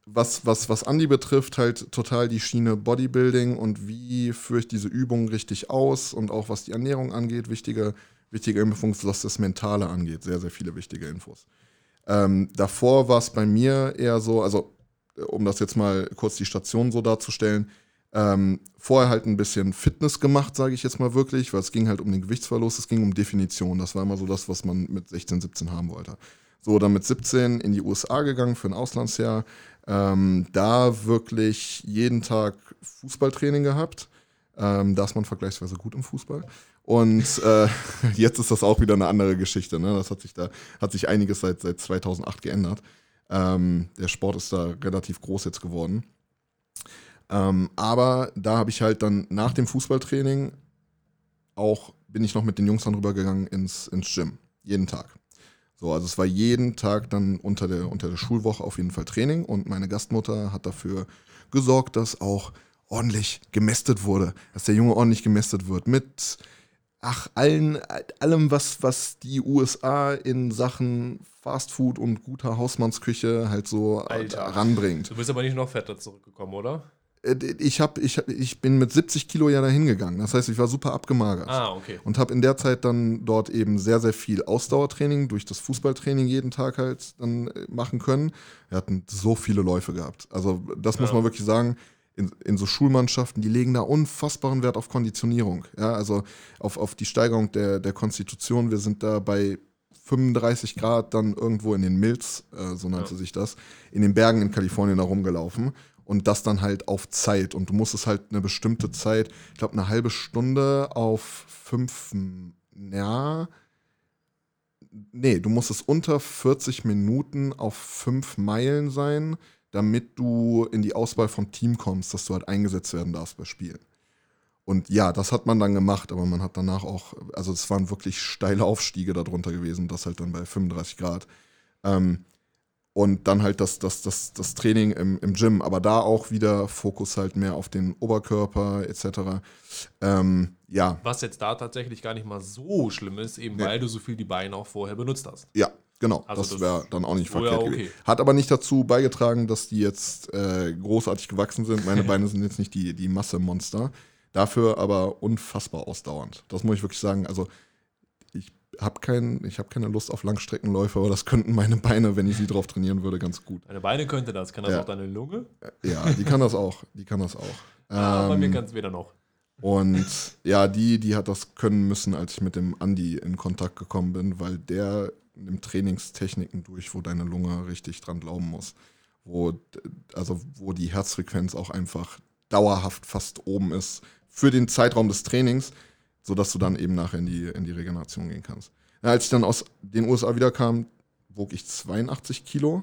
was, was, was Andi betrifft, halt total die Schiene Bodybuilding und wie führe ich diese Übungen richtig aus und auch was die Ernährung angeht, wichtige, wichtige Infos, was das Mentale angeht, sehr, sehr viele wichtige Infos. Ähm, davor war es bei mir eher so, also äh, um das jetzt mal kurz die Station so darzustellen, ähm, vorher halt ein bisschen Fitness gemacht, sage ich jetzt mal wirklich, weil es ging halt um den Gewichtsverlust, es ging um Definition. Das war immer so das, was man mit 16, 17 haben wollte. So, dann mit 17 in die USA gegangen für ein Auslandsjahr. Ähm, da wirklich jeden Tag Fußballtraining gehabt. Ähm, da ist man vergleichsweise gut im Fußball. Und äh, jetzt ist das auch wieder eine andere Geschichte. Ne? Das hat sich da hat sich einiges seit, seit 2008 geändert. Ähm, der Sport ist da relativ groß jetzt geworden. Ähm, aber da habe ich halt dann nach dem Fußballtraining auch, bin ich noch mit den Jungs dann rübergegangen ins, ins Gym. Jeden Tag. So, also es war jeden Tag dann unter der, unter der Schulwoche auf jeden Fall Training und meine Gastmutter hat dafür gesorgt, dass auch ordentlich gemästet wurde, dass der Junge ordentlich gemästet wird mit ach, allen, allem, was, was die USA in Sachen Fastfood und guter Hausmannsküche halt so Alter. ranbringt. Du bist aber nicht noch fetter zurückgekommen, oder? Äh, Ich, hab, ich, hab, ich bin mit 70 Kilo ja dahin gegangen. Das heißt, ich war super abgemagert. Ah, okay. Und habe in der Zeit dann dort eben sehr, sehr viel Ausdauertraining durch das Fußballtraining jeden Tag halt dann äh, machen können. Wir hatten so viele Läufe gehabt. Also das muss Ja. man wirklich sagen. In, in so Schulmannschaften, die legen da unfassbaren Wert auf Konditionierung. Ja, also auf, auf die Steigerung der, der Konstitution. Wir sind da bei 35 Grad dann irgendwo in den Mills, äh, so nannte Ja. sich das, in den Bergen in Kalifornien da rumgelaufen. Und das dann halt auf Zeit. Und du musstest halt eine bestimmte Zeit, ich glaube eine halbe Stunde auf fünf, ja, nee, du musstest unter 40 Minuten auf fünf Meilen sein, damit du in die Auswahl vom Team kommst, dass du halt eingesetzt werden darfst bei Spielen. Und ja, das hat man dann gemacht, aber man hat danach auch, also es waren wirklich steile Aufstiege darunter gewesen, das halt dann bei 35 Grad. Ähm, und dann halt das, das, das, das Training im, im Gym, aber da auch wieder Fokus halt mehr auf den Oberkörper etc. Ähm, ja. Was jetzt da tatsächlich gar nicht mal so schlimm ist, eben Nee. weil du so viel die Beine auch vorher benutzt hast. Ja, genau. Also das das wäre dann auch nicht wäre verkehrt okay. gewesen. Hat aber nicht dazu beigetragen, dass die jetzt äh, großartig gewachsen sind. Meine Beine sind jetzt nicht die, die Massemonster. Dafür aber unfassbar ausdauernd. Das muss ich wirklich sagen. Also habe kein, ich hab keine Lust auf Langstreckenläufe, aber das könnten meine Beine, wenn ich sie drauf trainieren würde, ganz gut. Deine Beine könnte das, kann das Ja. auch deine Lunge? Ja, die kann das auch. Die kann das auch. Ah, bei mir Ähm, kann es weder noch. Und ja, die, die hat das können müssen, als ich mit dem Andi in Kontakt gekommen bin, weil der nimmt Trainingstechniken durch, wo deine Lunge richtig dran glauben muss. Wo, also wo die Herzfrequenz auch einfach dauerhaft fast oben ist für den Zeitraum des Trainings, sodass du dann eben nachher in die, in die Regeneration gehen kannst. Ja, als ich dann aus den USA wiederkam, wog ich 82 Kilo.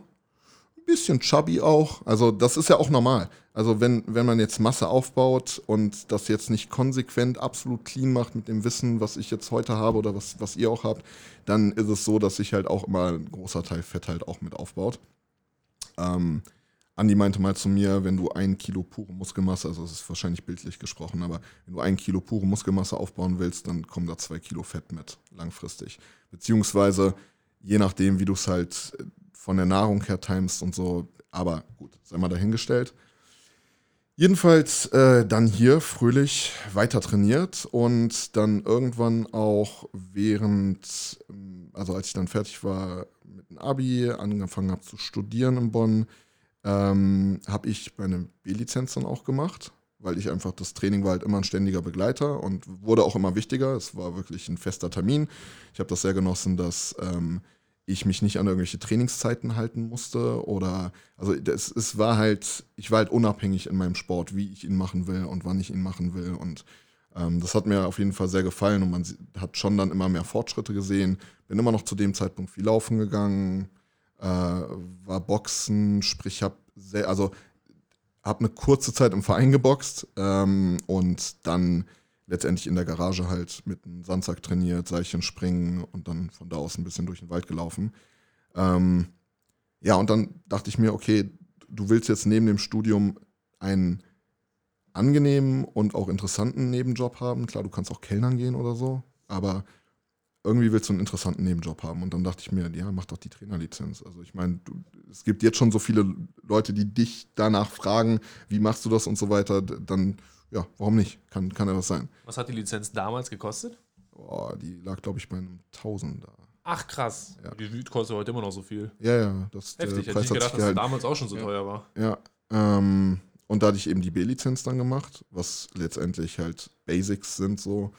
Ein bisschen chubby auch. Also das ist ja auch normal. Also wenn, wenn man jetzt Masse aufbaut und das jetzt nicht konsequent absolut clean macht mit dem Wissen, was ich jetzt heute habe oder was, was ihr auch habt, dann ist es so, dass sich halt auch immer ein großer Teil Fett halt auch mit aufbaut. Ähm, Andi meinte mal zu mir, wenn du ein Kilo pure Muskelmasse, also das ist wahrscheinlich bildlich gesprochen, aber wenn du ein Kilo pure Muskelmasse aufbauen willst, dann kommen da zwei Kilo Fett mit, langfristig. Beziehungsweise, je nachdem, wie du es halt äh, von der Nahrung her timest und so, aber gut, sei mal dahingestellt. Jedenfalls äh, dann hier fröhlich weiter trainiert und dann irgendwann auch während, ähm, also als ich dann fertig war mit dem Abi, angefangen habe zu studieren in Bonn, ähm, habe ich meine B-Lizenz dann auch gemacht, weil ich einfach, das Training war halt immer ein ständiger Begleiter und wurde auch immer wichtiger. Es war wirklich ein fester Termin. Ich habe das sehr genossen, dass ähm, ich mich nicht an irgendwelche Trainingszeiten halten musste oder, also das, es war halt, ich war halt unabhängig in meinem Sport, wie ich ihn machen will und wann ich ihn machen will und ähm, das hat mir auf jeden Fall sehr gefallen und man hat schon dann immer mehr Fortschritte gesehen. Bin immer noch zu dem Zeitpunkt viel laufen gegangen, äh, war Boxen, sprich habe also habe eine kurze Zeit im Verein geboxt ähm, und dann letztendlich in der Garage halt mit einem Sandsack trainiert, Seilchen springen und dann von da aus ein bisschen durch den Wald gelaufen. Ähm, ja, und dann dachte ich mir, okay, du willst jetzt neben dem Studium einen angenehmen und auch interessanten Nebenjob haben. Klar, du kannst auch Kellnern gehen oder so, aber irgendwie willst du einen interessanten Nebenjob haben. Und dann dachte ich mir, ja, mach doch die Trainerlizenz. Also ich meine, es gibt jetzt schon so viele Leute, die dich danach fragen, wie machst du das und so weiter. Dann, ja, warum nicht? Kann, kann ja was sein. Was hat die Lizenz damals gekostet? Boah, die lag, glaube ich, bei einem Tausender. Ach krass. Ja. Die kostet heute immer noch so viel. Ja, ja, das der Heftig, hätte ich nicht gedacht, dass es damals auch schon so Ja. teuer war. Ja, ähm, und da hatte ich eben die B-Lizenz dann gemacht, was letztendlich halt Basics sind so,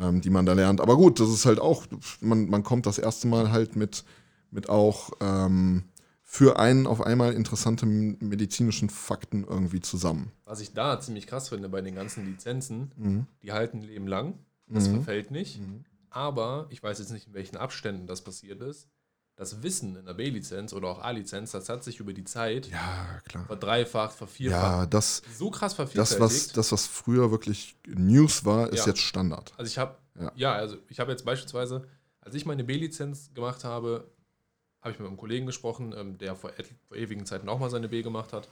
ähm, die man da lernt. Aber gut, das ist halt auch, man, man kommt das erste Mal halt mit, mit auch ähm, für einen auf einmal interessanten medizinischen Fakten irgendwie zusammen. Was ich da ziemlich krass finde bei den ganzen Lizenzen, Mhm. die halten Leben lang. Das Mhm. verfällt nicht. Mhm. Aber ich weiß jetzt nicht, in welchen Abständen das passiert ist. Das Wissen in der B-Lizenz oder auch A-Lizenz, das hat sich über die Zeit Ja, klar. verdreifacht, vervierfacht. Ja, das, So krass das, vervielfältigt. was, das, was früher wirklich News war, ist Ja. jetzt Standard. Also ich habe, Ja. ja. also ich habe jetzt beispielsweise, als ich meine B-Lizenz gemacht habe, habe ich mit einem Kollegen gesprochen, ähm, der vor, vor ewigen Zeiten auch mal seine B gemacht hat.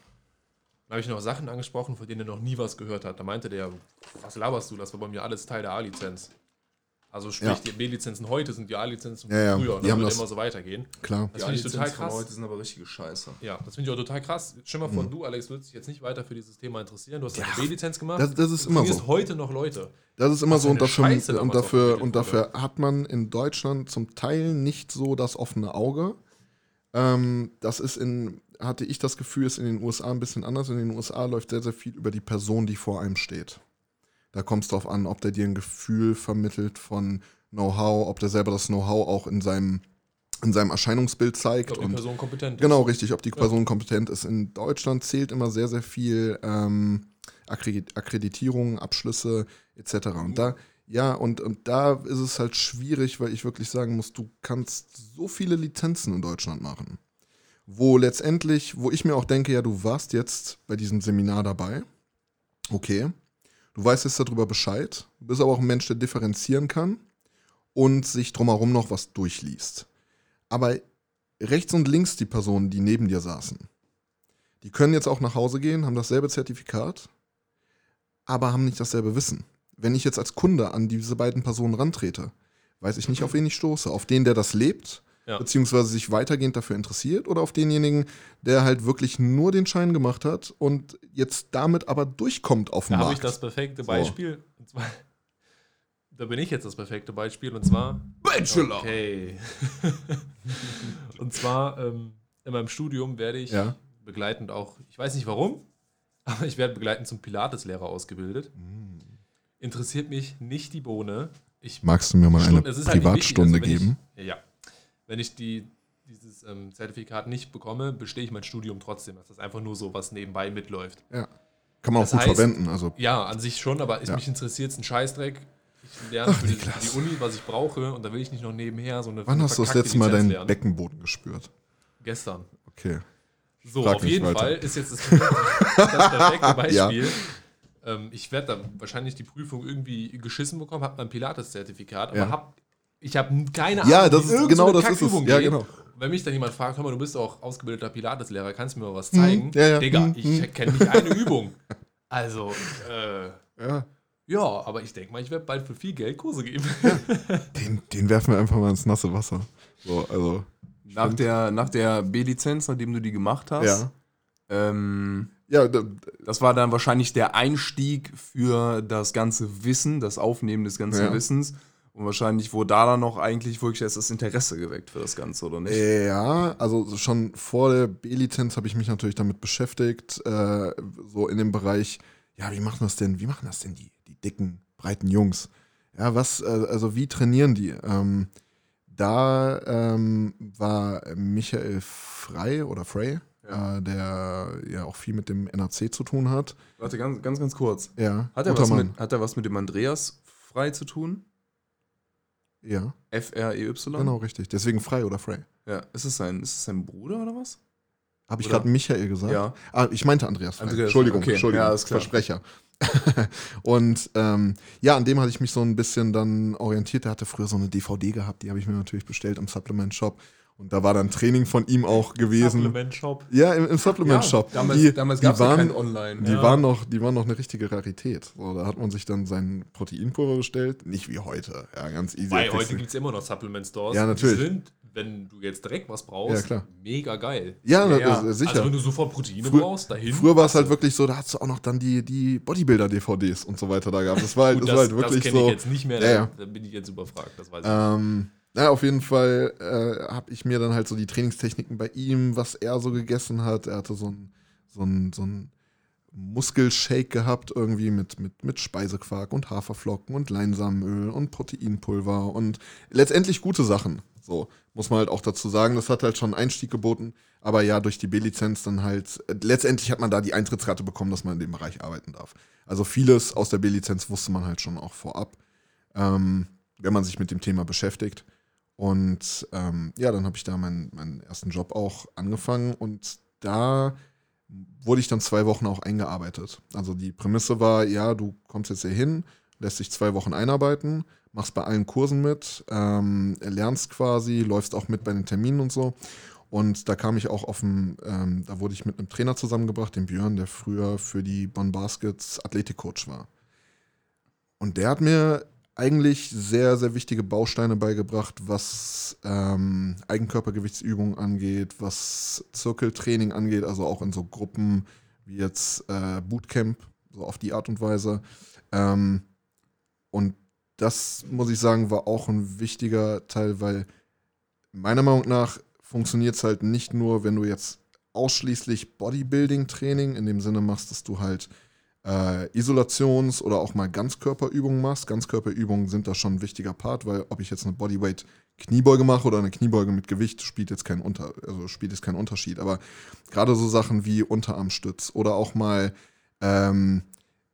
Dann habe ich noch Sachen angesprochen, von denen er noch nie was gehört hat. Da meinte der, was laberst du, das war bei mir alles Teil der A-Lizenz. Also sprich, Ja. die B-Lizenzen heute sind die A-Lizenzen von Ja, ja, früher. Und die das haben wird das- immer so weitergehen. Klar. Das finde ich total Lizenzen von krass. heute sind aber richtige Scheiße. Ja, das finde ich auch total krass. Stell mal vor, Mhm. du, Alex, würdest dich jetzt nicht weiter für dieses Thema interessieren. Du hast Ja, eine B-Lizenz gemacht. Das, das ist du immer so. heute noch Leute. Das ist immer Was so und dafür, Scheiße und dafür, und dafür hat man in Deutschland zum Teil nicht so das offene Auge. Ähm, das ist in, hatte ich das Gefühl, ist in den USA ein bisschen anders. In den USA läuft sehr, sehr viel über die Person, die vor einem steht. Da kommt es darauf an, ob der dir ein Gefühl vermittelt von Know-how, ob der selber das Know-how auch in seinem, in seinem Erscheinungsbild zeigt. glaube, die und Person kompetent ist. Genau, richtig, ob die Ja. Person kompetent ist. In Deutschland zählt immer sehr, sehr viel ähm, Akkredit Akkreditierung, Abschlüsse etc. Und da, ja, und, und da ist es halt schwierig, weil ich wirklich sagen muss, du kannst so viele Lizenzen in Deutschland machen. Wo letztendlich, wo ich mir auch denke, ja, du warst jetzt bei diesem Seminar dabei. Okay. Du weißt jetzt darüber Bescheid. Bist aber auch ein Mensch, der differenzieren kann und sich drumherum noch was durchliest. Aber rechts und links die Personen, die neben dir saßen, die können jetzt auch nach Hause gehen, haben dasselbe Zertifikat, aber haben nicht dasselbe Wissen. Wenn ich jetzt als Kunde an diese beiden Personen rantrete, weiß ich nicht, auf wen ich stoße. Auf den, der das lebt, Ja. beziehungsweise sich weitergehend dafür interessiert, oder auf denjenigen, der halt wirklich nur den Schein gemacht hat und jetzt damit aber durchkommt auf dem Da habe Markt. ich das perfekte So. Beispiel. Und zwar, da bin ich jetzt das perfekte Beispiel. Und zwar. Bachelor! Okay. und zwar ähm, in meinem Studium werde ich Ja. begleitend auch, ich weiß nicht warum, aber ich werde begleitend zum Pilates-Lehrer ausgebildet. Mm. Interessiert mich nicht die Bohne. Ich Magst du mir mal Stunden- eine halt wichtig, Privatstunde also wenn geben? Ich, ja. Wenn ich die, dieses ähm, Zertifikat nicht bekomme, bestehe ich mein Studium trotzdem. Das ist einfach nur so, was nebenbei mitläuft. Ja. Kann man auch Das gut heißt- verwenden. Also, Ja, an sich schon, aber ist Ja. mich interessiert es ein Scheißdreck. Ich lerne für, die, für Niklas. die Uni, was ich brauche, und da will ich nicht noch nebenher so eine. wann hast du das letzte Mal deinen lernen. Beckenboden gespürt? Gestern. Okay. So, Frag auf jeden weiter. Fall ist jetzt das, das perfekte Beispiel. ähm, ich werde da wahrscheinlich die Prüfung irgendwie geschissen bekommen, habe mein Pilates-Zertifikat, aber Ja. hab, ich habe keine Ahnung, Ja, das ist genau das ist es. Ja, geht. genau. Wenn mich dann jemand fragt, hör mal, du bist auch ausgebildeter Pilateslehrer, kannst du mir mal was zeigen? ja, ja. Digga, Hm, ich hm. kenne nicht eine Übung. Also, äh, Ja. ja, aber ich denke mal, ich werde bald für viel Geld Kurse geben. Den, den werfen wir einfach mal ins nasse Wasser. So, also. Nach der, nach der B-Lizenz, nachdem du die gemacht hast, Ja. ähm, Ja, da, das war dann wahrscheinlich der Einstieg für das ganze Wissen, das Aufnehmen des ganzen Ja. Wissens. Und wahrscheinlich wurde da dann noch eigentlich wirklich erst das Interesse geweckt für das Ganze, oder nicht? Ja, also schon vor der B-Lizenz habe ich mich natürlich damit beschäftigt, äh, so in dem Bereich, ja, wie machen das denn, wie machen das denn die, die dicken, breiten Jungs? Ja, was, äh, also wie trainieren die? Ähm, da ähm, war Michael Frey oder Frey, Ja. äh, der ja auch viel mit dem NAC zu tun hat. Warte, ganz, ganz, ganz kurz. Ja, Hat er, was Mann. mit, hat er was mit dem Andreas frei zu tun? Ja, F-R-E-Y? genau richtig. Deswegen Frey oder Frey. Ja, ist es sein, ist es sein Bruder oder was? Habe ich gerade Michael gesagt? Ja. Ah, ich meinte Andreas. Frey. Andreas, Entschuldigung, okay. Entschuldigung. Ja. Versprecher. und ähm, ja, an dem hatte ich mich so ein bisschen dann orientiert. Der hatte früher so eine DVD gehabt, die habe ich mir natürlich bestellt im Supplement Shop. Und da war dann Training von ihm auch gewesen. Supplement Shop. Ja, im, im Supplement Shop. Damals, die, damals die gab es ja kein Online. die, Ja. waren noch, die waren noch eine richtige Rarität. So, da hat man sich dann sein Proteinpulver bestellt. Nicht wie heute. Ja, ganz easy. Weil heute gibt es immer noch Supplement Stores. Ja, natürlich. Die sind, wenn du jetzt direkt was brauchst, Ja, klar. mega geil. ja, Ja, das ja. ist sicher. Also wenn du sofort Proteine Früher- brauchst, dahin. Früher war es halt wirklich so, da hast du auch noch dann die, die Bodybuilder-DVDs und so weiter da gehabt. Das war halt, Gut, das, das, war halt wirklich kenne so. ich jetzt nicht mehr, Ja, ja. da, da bin ich jetzt überfragt, das weiß ich Ähm, na, auf jeden Fall äh, habe ich mir dann halt so die Trainingstechniken bei ihm, was er so gegessen hat. Er hatte so ein, so ein, so ein Muskelshake gehabt, irgendwie mit, mit, mit Speisequark und Haferflocken und Leinsamenöl und Proteinpulver und letztendlich gute Sachen. So, muss man halt auch dazu sagen, das hat halt schon einen Einstieg geboten. Aber ja, durch die B-Lizenz dann halt, äh, letztendlich hat man da die Eintrittsrate bekommen, dass man in dem Bereich arbeiten darf. Also vieles aus der B-Lizenz wusste man halt schon auch vorab, ähm, wenn man sich mit dem Thema beschäftigt. Und ähm, ja, dann habe ich da meinen, meinen ersten Job auch angefangen und da wurde ich dann zwei Wochen auch eingearbeitet. Also die Prämisse war, ja, du kommst jetzt hier hin, lässt dich zwei Wochen einarbeiten, machst bei allen Kursen mit, ähm, lernst quasi, läufst auch mit bei den Terminen und so. Und da kam ich auch auf dem, ähm, da wurde ich mit einem Trainer zusammengebracht, dem Björn, der früher für die Bonn Baskets Athletikcoach war. Und der hat mir eigentlich sehr, sehr wichtige Bausteine beigebracht, was ähm, Eigenkörpergewichtsübungen angeht, was Zirkeltraining angeht, also auch in so Gruppen wie jetzt äh, Bootcamp, so auf die Art und Weise. Ähm, und das, muss ich sagen, war auch ein wichtiger Teil, weil meiner Meinung nach funktioniert es halt nicht nur, wenn du jetzt ausschließlich Bodybuilding-Training in dem Sinne machst, dass du halt äh, Isolations- oder auch mal Ganzkörperübungen machst. Ganzkörperübungen sind da schon ein wichtiger Part, weil ob ich jetzt eine Bodyweight-Kniebeuge mache oder eine Kniebeuge mit Gewicht, spielt jetzt keinen, Unter also spielt jetzt keinen Unterschied. Aber gerade so Sachen wie Unterarmstütz oder auch mal ähm,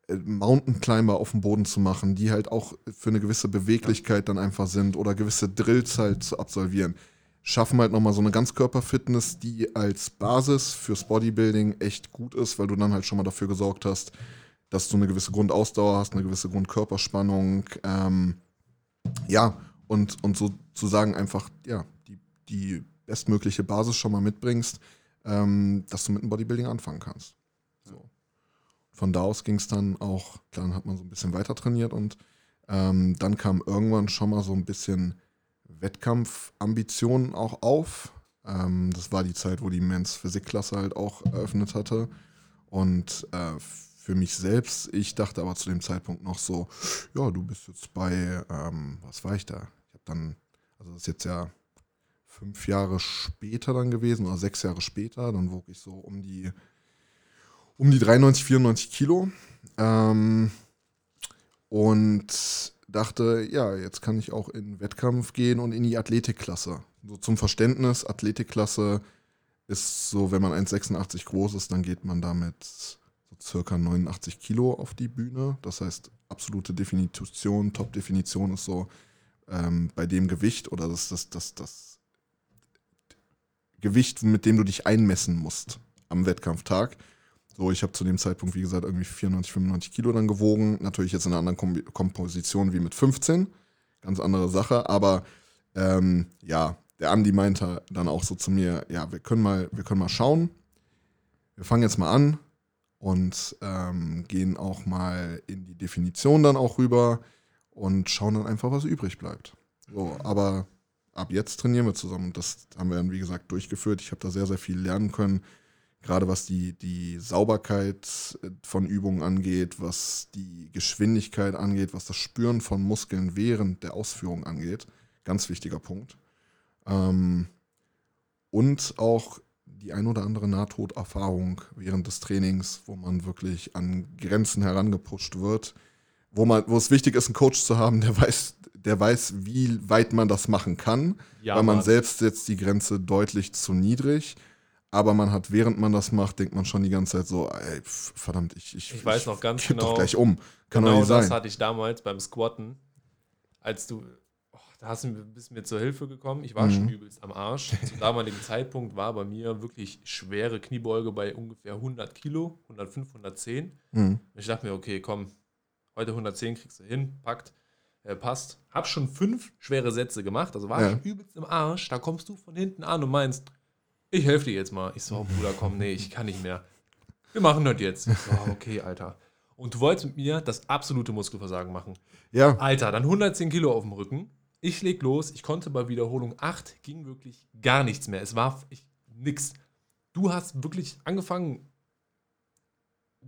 äh, Mountain Climber auf dem Boden zu machen, die halt auch für eine gewisse Beweglichkeit dann einfach sind oder gewisse Drills halt zu absolvieren, schaffen halt nochmal so eine Ganzkörperfitness, die als Basis fürs Bodybuilding echt gut ist, weil du dann halt schon mal dafür gesorgt hast, dass du eine gewisse Grundausdauer hast, eine gewisse Grundkörperspannung, ähm, ja, und, und sozusagen einfach, ja, die, die bestmögliche Basis schon mal mitbringst, ähm, dass du mit dem Bodybuilding anfangen kannst. So. Von da aus ging es dann auch, dann hat man so ein bisschen weiter trainiert und ähm, dann kam irgendwann schon mal so ein bisschen Wettkampfambitionen auch auf. Ähm, das war die Zeit, wo die Men's Physikklasse halt auch eröffnet hatte. Und äh, für mich selbst, ich dachte aber zu dem Zeitpunkt noch so, ja, du bist jetzt bei, ähm, was war ich da? Ich habe dann, also das ist jetzt ja fünf Jahre später dann gewesen oder sechs Jahre später, dann wog ich so um die, um die 93, 94 Kilo. Ähm, und dachte, ja, jetzt kann ich auch in Wettkampf gehen und in die Athletikklasse. So zum Verständnis, Athletikklasse ist so, wenn man 1,86 groß ist, dann geht man damit circa 89 Kilo auf die Bühne. Das heißt, absolute Definition, Top-Definition ist so ähm, bei dem Gewicht oder das, das, das, das Gewicht, mit dem du dich einmessen musst am Wettkampftag. So, ich habe zu dem Zeitpunkt, wie gesagt, irgendwie 94, 95 Kilo dann gewogen. Natürlich jetzt in einer anderen Kom Komposition wie mit 15. Ganz andere Sache. Aber ähm, ja, der Andi meinte dann auch so zu mir, ja, wir können mal, wir können mal schauen. Wir fangen jetzt mal an und ähm, gehen auch mal in die Definition dann auch rüber und schauen dann einfach, was übrig bleibt. So, aber ab jetzt trainieren wir zusammen das haben wir dann, wie gesagt, durchgeführt. Ich habe da sehr, sehr viel lernen können gerade was die, die Sauberkeit äh, von Übungen angeht, was die Geschwindigkeit angeht, was das Spüren von Muskeln während der Ausführung angeht. Ganz wichtiger Punkt. Ähm, und auch die ein oder andere Nahtoderfahrung während des Trainings, wo man wirklich an Grenzen herangepusht wird, wo, man, wo es wichtig ist, einen Coach zu haben, der weiß, der weiß, wie weit man das machen kann, ja, weil man Mann. selbst setzt die Grenze deutlich zu niedrig aber man hat, während man das macht, denkt man schon die ganze Zeit so, ey, verdammt, ich, ich, ich weiß noch ganz genau. doch gleich um. Kann genau doch nicht sein. das hatte ich damals beim Squatten, als du, da hast du, bist mir zur Hilfe gekommen. Ich war mhm. schon übelst am Arsch. Zum damaligen Zeitpunkt war bei mir wirklich schwere Kniebeuge bei ungefähr 100 Kilo, 105, 110. Mhm. Ich dachte mir, okay, komm, heute 110 kriegst du hin, packt. Äh, passt. Hab schon fünf schwere Sätze gemacht, also war ja. ich übelst im Arsch. Da kommst du von hinten an und meinst, ich helfe dir jetzt mal. Ich so, oh, Bruder, komm, nee, ich kann nicht mehr. Wir machen das jetzt. Ich so, okay, Alter. Und du wolltest mit mir das absolute Muskelversagen machen. Ja. Alter, dann 110 Kilo auf dem Rücken. Ich leg los. Ich konnte bei Wiederholung 8 ging wirklich gar nichts mehr. Es war ich, nix. Du hast wirklich angefangen,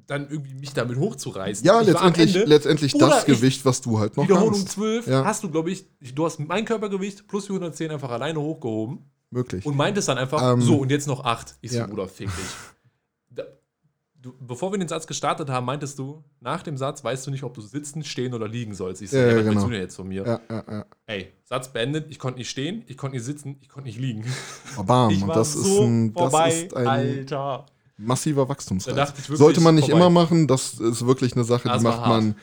dann irgendwie mich damit hochzureißen. Ja, ich letztendlich, Ende, letztendlich das Gewicht, was du halt noch Wiederholung hast. 12 ja. hast du, glaube ich, du hast mein Körpergewicht plus die 110 einfach alleine hochgehoben möglich. Und meintest dann einfach, ähm, so und jetzt noch acht. Ich so, ja. Bruder, fick dich. Du, bevor wir den Satz gestartet haben, meintest du, nach dem Satz weißt du nicht, ob du sitzen, stehen oder liegen sollst. Ich so, ja, ja, was genau. willst du denn jetzt von mir? Ja, ja, ja. Ey, Satz beendet, ich konnte nicht stehen, ich konnte nicht sitzen, ich konnte nicht liegen. Oh, bam, ich war das, so ist ein, das vorbei, ist ein Alter. massiver Wachstumsreiz. Sollte man nicht vorbei. immer machen, das ist wirklich eine Sache, die macht man,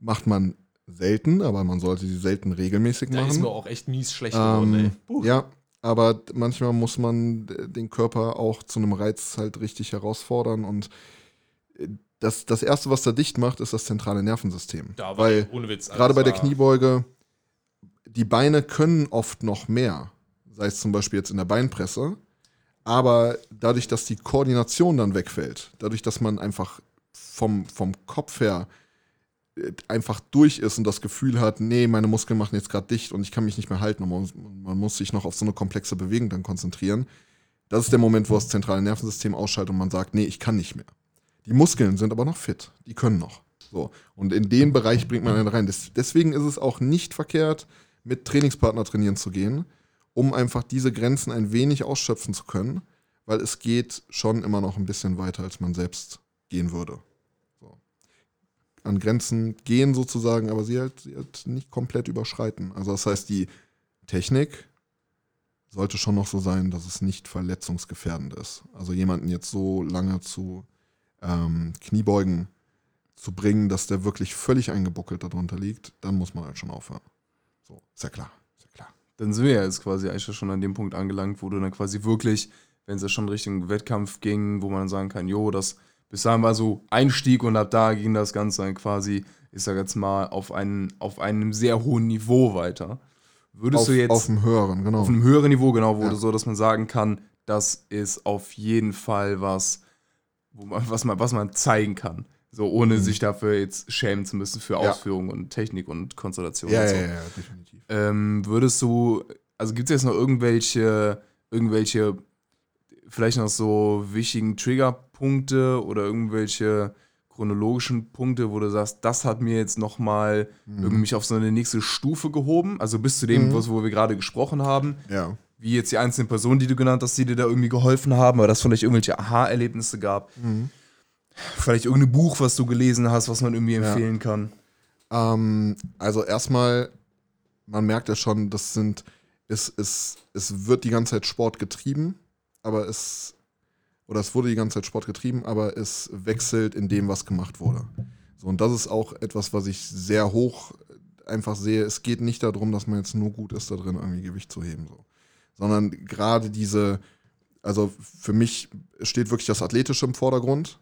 macht man selten, aber man sollte sie selten regelmäßig da machen. Da ist mir auch echt mies schlecht geworden, ähm, ey. Ja, aber manchmal muss man den Körper auch zu einem Reiz halt richtig herausfordern und das, das erste, was da dicht macht, ist das zentrale Nervensystem. Da Weil ohne Witz, gerade bei der Kniebeuge, die Beine können oft noch mehr, sei es zum Beispiel jetzt in der Beinpresse, aber dadurch, dass die Koordination dann wegfällt, dadurch, dass man einfach vom, vom Kopf her einfach durch ist und das Gefühl hat, nee, meine Muskeln machen jetzt gerade dicht und ich kann mich nicht mehr halten und man, man, muss sich noch auf so eine komplexe Bewegung dann konzentrieren. Das ist der Moment, wo das zentrale Nervensystem ausschaltet und man sagt, nee, ich kann nicht mehr. Die Muskeln sind aber noch fit, die können noch. So. Und in den Bereich bringt man dann rein. Deswegen ist es auch nicht verkehrt, mit Trainingspartner trainieren zu gehen, um einfach diese Grenzen ein wenig ausschöpfen zu können, weil es geht schon immer noch ein bisschen weiter, als man selbst gehen würde an Grenzen gehen sozusagen, aber sie halt, sie halt nicht komplett überschreiten. Also das heißt, die Technik sollte schon noch so sein, dass es nicht verletzungsgefährdend ist. Also jemanden jetzt so lange zu ähm, Kniebeugen zu bringen, dass der wirklich völlig eingebuckelt darunter liegt, dann muss man halt schon aufhören. So, ist ja klar, ist ja klar. Dann sind wir ja jetzt quasi eigentlich schon an dem Punkt angelangt, wo du dann quasi wirklich, wenn es ja schon Richtung Wettkampf ging, wo man dann sagen kann, jo, das bis dahin war so Einstieg und ab da ging das Ganze dann quasi, ich sag jetzt mal, auf, einen, auf einem sehr hohen Niveau weiter. Würdest auf, du jetzt auf einem höheren, genau. auf einem höheren Niveau, genau, wo Ja. du so, dass man sagen kann, das ist auf jeden Fall was, man, was man, was man zeigen kann. So, ohne sich dafür jetzt schämen zu müssen für Mhm. Ja. Ausführung und Technik und Konstellation ja, und so. ja, ja, definitiv. Ähm, würdest du, also gibt es jetzt noch irgendwelche, irgendwelche, vielleicht noch so wichtigen Triggerpunkte oder irgendwelche chronologischen Punkte, wo du sagst, das hat mir jetzt nochmal Mhm. irgendwie auf so eine nächste Stufe gehoben? Also bis zu dem, Mhm. was- wo wir gerade gesprochen haben, Ja. Wie jetzt die einzelnen Personen, die du genannt hast, die dir da irgendwie geholfen haben, oder dass es vielleicht irgendwelche Aha-Erlebnisse gab. Mhm. Vielleicht irgendein Buch, was du gelesen hast, was man irgendwie Ja. empfehlen kann. Ähm, also erstmal, man merkt ja schon, das sind, es, es, es wird die ganze Zeit Sport getrieben, aber es, oder es wurde die ganze Zeit Sport getrieben, aber es wechselt in dem, was gemacht wurde. So, und das ist auch etwas, was ich sehr hoch einfach sehe. Es geht nicht darum, dass man jetzt nur gut ist, da drin irgendwie Gewicht zu heben, so. Sondern gerade diese, also für mich steht wirklich das Athletische im Vordergrund,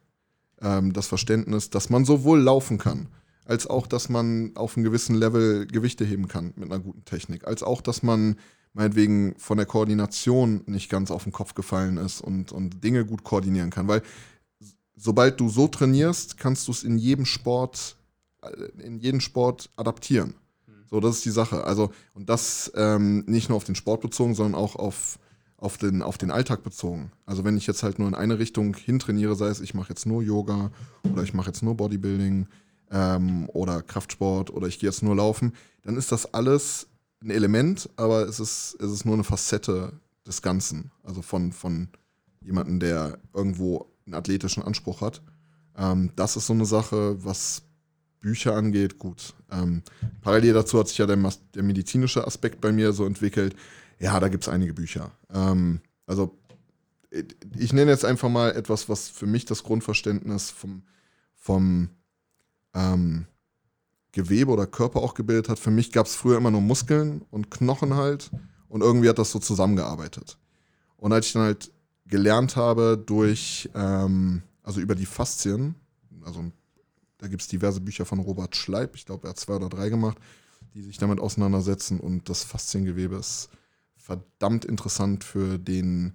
ähm, das Verständnis, dass man sowohl laufen kann, als auch, dass man auf einem gewissen Level Gewichte heben kann mit einer guten Technik, als auch, dass man meinetwegen von der Koordination nicht ganz auf den Kopf gefallen ist und, und Dinge gut koordinieren kann. Weil sobald du so trainierst, kannst du es in jedem Sport, äh, in jedem Sport adaptieren. So, das ist die Sache. Also, und das ähm, nicht nur auf den Sport bezogen, sondern auch auf, auf, den, auf den Alltag bezogen. Also, wenn ich jetzt halt nur in eine Richtung hintrainiere, sei es, ich mache jetzt nur Yoga oder ich mache jetzt nur Bodybuilding ähm, oder Kraftsport oder ich gehe jetzt nur laufen, dann ist das alles ein Element, aber es ist, es ist nur eine Facette des Ganzen. Also von, von jemandem, der irgendwo einen athletischen Anspruch hat. Ähm, das ist so eine Sache, was Bücher angeht, gut. Ähm, parallel dazu hat sich ja der, der medizinische Aspekt bei mir so entwickelt. Ja, da gibt es einige Bücher. Ähm, also äh, ich nenne jetzt einfach mal etwas, was für mich das Grundverständnis vom, vom ähm, Gewebe oder Körper auch gebildet hat. Für mich gab es früher immer nur Muskeln und Knochen halt und irgendwie hat das so zusammengearbeitet. Und als ich dann halt gelernt habe durch, ähm, also über die Faszien, also da gibt es diverse Bücher von Robert Schleib, ich glaube, er hat zwei oder drei gemacht, die sich damit auseinandersetzen und das Fasziengewebe ist verdammt interessant für den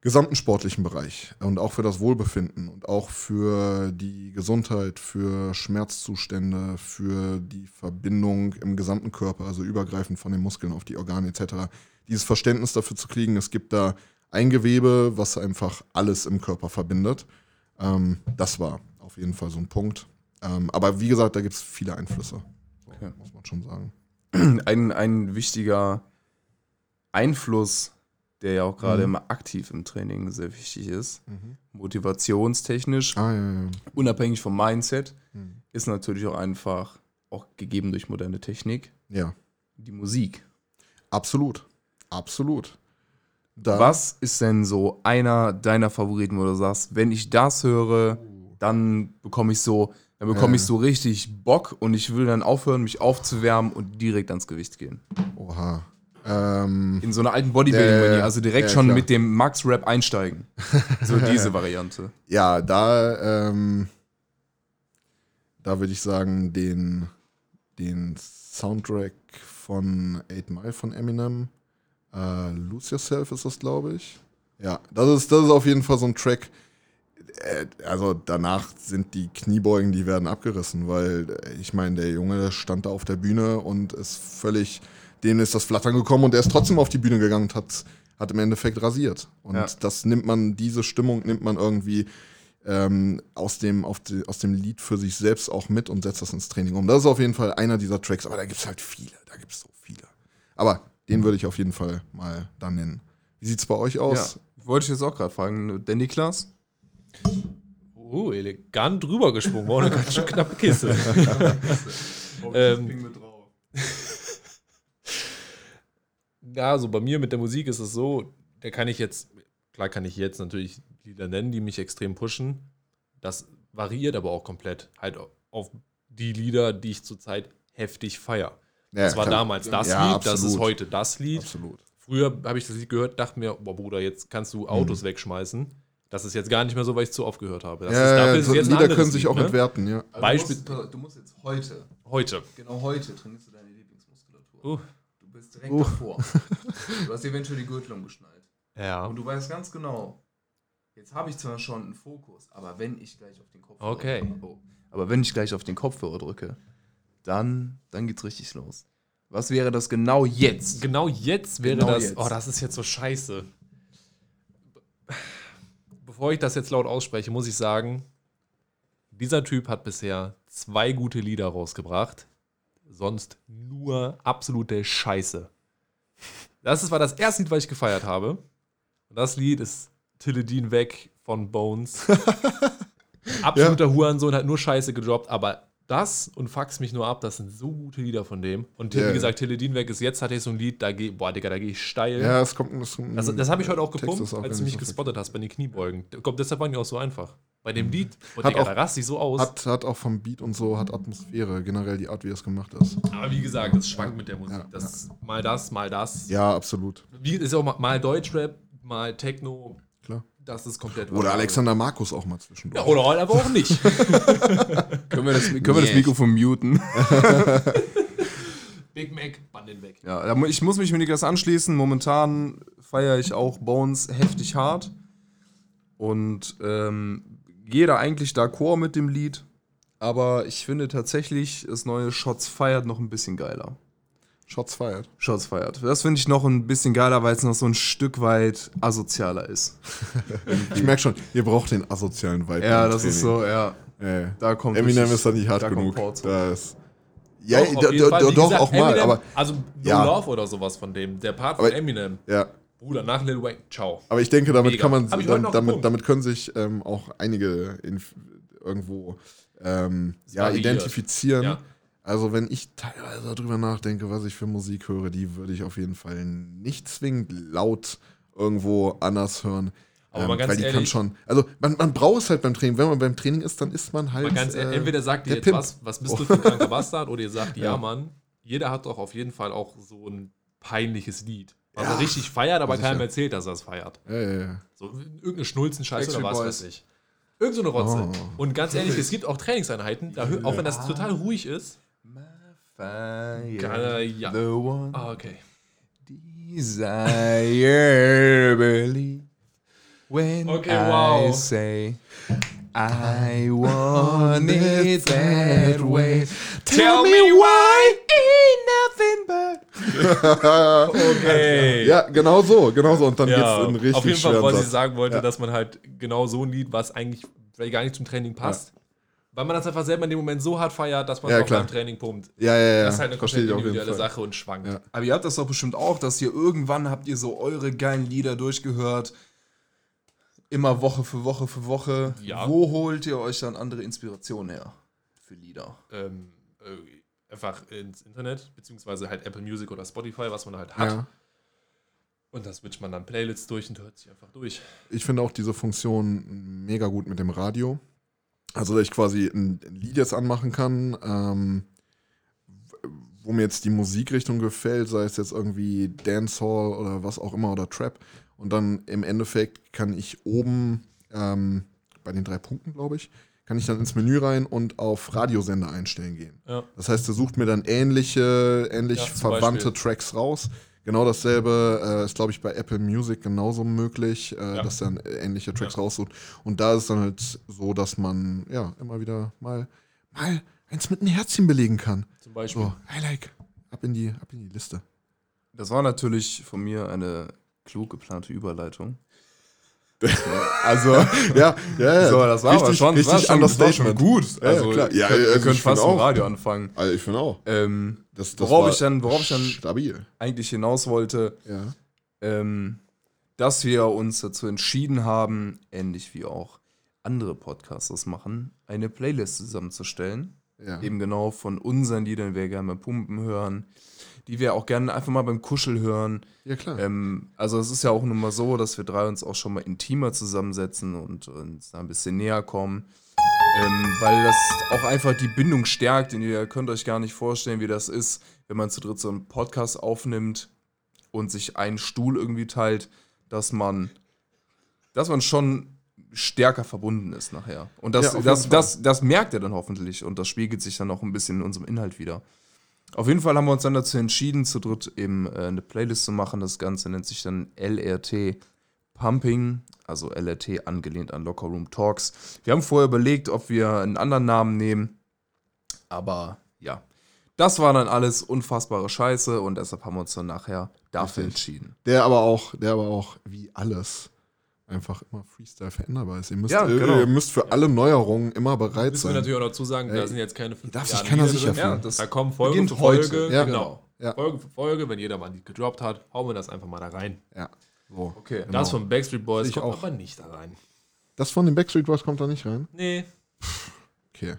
gesamten sportlichen Bereich und auch für das Wohlbefinden und auch für die Gesundheit, für Schmerzzustände, für die Verbindung im gesamten Körper, also übergreifend von den Muskeln auf die Organe etc. Dieses Verständnis dafür zu kriegen, es gibt da ein Gewebe, was einfach alles im Körper verbindet. Ähm, das war auf jeden Fall so ein Punkt. Ähm, aber wie gesagt, da gibt es viele Einflüsse, Okay. muss man schon sagen. ein, ein wichtiger Einfluss, der ja auch gerade Mhm. immer aktiv im Training sehr wichtig ist, motivationstechnisch, Ah, ja, ja. unabhängig vom Mindset, Mhm. ist natürlich auch einfach, auch gegeben durch moderne Technik, Ja, die Musik. absolut. Absolut. Da, Was ist denn so einer deiner Favoriten, wo du sagst, wenn ich das höre, dann bekomme ich so, dann bekomme Ja. ich so richtig Bock und ich will dann aufhören, mich aufzuwärmen und direkt ans Gewicht gehen. Oha. Ähm, In so einer alten Bodybuilding-Manier, also direkt ja, schon klar. mit dem Max-Rap einsteigen. So diese Variante. ja, da, ähm, da würde ich sagen, den, den Soundtrack von 8 Mile von Eminem, äh, Lose Yourself ist das, glaube ich. Ja, das ist, das ist auf jeden Fall so ein Track. Äh, Also danach sind die Kniebeugen, die werden abgerissen, weil äh, ich meine, der Junge stand da auf der Bühne und ist völlig, dem ist das Flattern gekommen und der ist trotzdem auf die Bühne gegangen und hat, hat im Endeffekt rasiert. Und Ja. das nimmt man, diese Stimmung nimmt man irgendwie ähm, aus, dem, auf die, aus dem Lied für sich selbst auch mit und setzt das ins Training um. Das ist auf jeden Fall einer dieser Tracks, aber da gibt es halt viele, da gibt es so viele. Aber den würde ich auf jeden Fall mal dann nennen. Wie sieht es bei euch Ja, aus? wollte ich jetzt auch gerade fragen. Der Niklas? Oh, elegant rübergesprungen, war eine ganz schön knappe Kiste. Ähm, Ja, also bei mir mit der Musik ist es so, da kann ich jetzt, klar kann ich jetzt natürlich Lieder nennen, die mich extrem pushen. Das variiert aber auch komplett halt auf die Lieder, die ich zurzeit heftig feier. Ja, das war klar. damals das Ja, Lied, das ist absolut. heute das Lied. Absolut. Früher habe ich das Lied gehört, dachte mir, boah Bruder, jetzt kannst du Autos wegschmeißen. Das ist jetzt gar nicht mehr so, weil ich zu oft gehört habe. Das ist, Ja, dafür ja, ist so jetzt ein Lieder können sich Lied, auch ne? entwerten, ja. Beispiel- du musst jetzt heute, Heute. genau heute, trainierst du deine Lieblingsmuskulatur. Uh. Du bist direkt Oh. davor. Du hast eventuell die Gürtel umgeschnallt. Ja. Und du weißt ganz genau, jetzt habe ich zwar schon einen Fokus, aber wenn ich gleich auf den Kopfhörer Okay. drücke, oh, aber wenn ich gleich auf den Kopfhörer drücke, dann, dann geht's richtig los. Was wäre das genau jetzt? Genau jetzt wäre Genau das. jetzt. Oh, das ist jetzt so scheiße. Bevor ich das jetzt laut ausspreche, muss ich sagen, dieser Typ hat bisher zwei gute Lieder rausgebracht. Sonst nur absolute Scheiße. Das ist, war das erste Lied, was ich gefeiert habe. Und das Lied ist Tilledin weg von Bones. Absoluter Hurensohn hat nur Scheiße gedroppt, aber das und Fax mich nur ab, das sind so gute Lieder von dem. Und Ja. wie gesagt, Tilledin weg ist jetzt, hat er so ein Lied, da geh, boah, Digga, da gehe ich steil. Ja, es kommt. Es, Also, das habe ich heute auch gepumpt, auch als du mich so gespottet hast bei den Kniebeugen. Kommt, deshalb waren die auch so einfach. Bei dem Lied, oh, Hat Digga, auch- da raste ich so aus. Hat, hat auch vom Beat und so, hat Atmosphäre, generell die Art, wie es gemacht ist. Aber wie gesagt, das schwankt mit der Musik. Ja, das ist mal das, mal das. Ja, absolut. Wie ist auch mal, mal Deutschrap, mal Techno. Das ist komplett Oder. Alexander Markus auch mal zwischendurch. Ja, oder halt aber auch nicht. Können wir das, können wir das Mikrofon muten? Big Mac, bann den weg. Ja, ich muss mich mit Niklas anschließen. Momentan feiere ich auch Bones heftig hart. Und ähm, gehe da eigentlich d'accord mit dem Lied. Aber ich finde tatsächlich das neue Shots Fired noch ein bisschen geiler. Shots fired. Shots Fired. Das finde ich noch ein bisschen geiler, weil es noch so ein Stück weit asozialer ist. Ich merke schon, ihr braucht den asozialen Vibe. Ja, im das ist Training. so, ja. Äh, Da kommt Eminem richtig- ist da nicht hart da genug. Da ist, ja, Doch, gesagt, auch mal, aber Also, No Ja. Love oder sowas von dem. Der Part Aber- von Eminem. ja. Bruder, nach Lil Wayne, ciao. Aber ich denke, damit Mega. kann man, noch damit, damit können sich ähm, auch einige in, irgendwo ähm, ja, variiert. identifizieren. Ja. Also wenn ich teilweise darüber nachdenke, was ich für Musik höre, die würde ich auf jeden Fall nicht zwingend laut irgendwo anders hören. Aber mal ganz weil die kann ehrlich- schon. Also man, man braucht es halt beim Training. Wenn man beim Training ist, dann ist man halt. Ganz ehrlich, äh, entweder sagt ihr der jetzt Pimp. was, was bist du für ein kranker Bastard, oder ihr sagt, ja, Ja. Mann, jeder hat doch auf jeden Fall auch so ein peinliches Lied. Was Ja. er richtig feiert, aber Sicher. keinem erzählt, dass er es feiert. Ja, ja, ja. So irgendeine Schnulzen-Scheiße oder was Boys. weiß ich. Irgend so eine Rotze. Oh. Und ganz ehrlich, es gibt auch Trainingseinheiten, da, auch wenn das total ruhig ist. Fire, ja. the one Ah, okay. desire believe when Okay, I wow. say I want it that way. Tell me why ain't nothing but Okay. ja, genau so, genau so. Und dann Ja, geht's in richtig auf jeden Fall, was ich sagen wollte, Ja. dass man halt genau so ein Lied, was eigentlich gar nicht zum Training passt, weil man das einfach selber in dem Moment so hart feiert, dass man Ja, es auch klar. beim Training pumpt. Ja, ja, ja. Das ist halt eine komplett individuelle. Sache und schwankt. Ja. Aber ihr habt das doch bestimmt auch, dass ihr irgendwann habt ihr so eure geilen Lieder durchgehört. Immer Woche für Woche für Woche. Ja. Wo holt ihr euch dann andere Inspirationen her für Lieder? Ähm, äh, einfach ins Internet, beziehungsweise halt Apple Music oder Spotify, was man halt hat. Ja. Und da switcht man dann Playlists durch und hört sich einfach durch. Ich finde auch diese Funktion mega gut mit dem Radio. Also, dass ich quasi ein Lied jetzt anmachen kann, ähm, wo mir jetzt die Musikrichtung gefällt, sei es jetzt irgendwie Dancehall oder was auch immer oder Trap. Und dann im Endeffekt kann ich oben ähm, bei den drei Punkten, glaube ich, kann ich dann ins Menü rein und auf Radiosender einstellen gehen. Ja. Das heißt, er sucht mir dann ähnliche, ähnlich Ja, verwandte Beispiel. Tracks raus. Genau dasselbe äh, ist, glaube ich, bei Apple Music genauso möglich, äh, Ja. dass dann ähnliche Tracks Ja. raussucht. Und da ist es dann halt so, dass man ja immer wieder mal, mal eins mit einem Herzchen belegen kann. Zum Beispiel. So, I like. Ab in die, ab in die Liste. Das war natürlich von mir eine klug geplante Überleitung. also, Ja, ja, ja. so, das war aber richtig, schon, das war richtig schon, das war schon gut. Ja, Also, klar. Ja, wir können, wir also ich fast find im auch. Radio anfangen. Also ich finde auch. Ähm, Das, das worauf, ich dann, worauf ich dann stabil. eigentlich hinaus wollte, Ja. ähm, dass wir uns dazu entschieden haben, ähnlich wie auch andere Podcasts das machen, eine Playlist zusammenzustellen. ja. Eben genau von unseren Liedern, die wir gerne beim Pumpen hören, die wir auch gerne einfach mal beim Kuschel hören. Ja, klar. Ähm, also es ist ja auch nun mal so, dass wir drei uns auch schon mal intimer zusammensetzen und uns da ein bisschen näher kommen. Ähm, weil das auch einfach die Bindung stärkt. Und ihr könnt euch gar nicht vorstellen, wie das ist, wenn man zu dritt so einen Podcast aufnimmt und sich einen Stuhl irgendwie teilt, dass man, dass man schon stärker verbunden ist nachher. Und Ja, das, auf das, das, das merkt ihr dann hoffentlich und das spiegelt sich dann auch ein bisschen in unserem Inhalt wieder. Auf jeden Fall haben wir uns dann dazu entschieden, zu dritt eben äh, eine Playlist zu machen. Das Ganze nennt sich dann LRT Pumping, also LRT angelehnt an Locker Room Talks. Wir haben vorher überlegt, ob wir einen anderen Namen nehmen, aber ja, das war dann alles unfassbare Scheiße und deshalb haben wir uns dann nachher dafür Richtig. entschieden. Der aber auch, der aber auch, wie alles, einfach immer Freestyle veränderbar ist. Ihr müsst, Ja, äh, genau. ihr müsst für alle Neuerungen immer bereit Müssen wir sein. natürlich auch dazu sagen, da sind jetzt keine fünf darf sich keiner sicher fühlen. Ja, da kommen Folge beginnt für Folge. Ja. Genau. Ja. Folge für Folge, wenn jeder mal die gedroppt hat, hauen wir das einfach mal da rein. Ja, so. Okay. Genau. Das von Backstreet Boys Ich kommt auch. aber nicht da rein. Das von den Backstreet Boys kommt da nicht rein? Nee. Okay.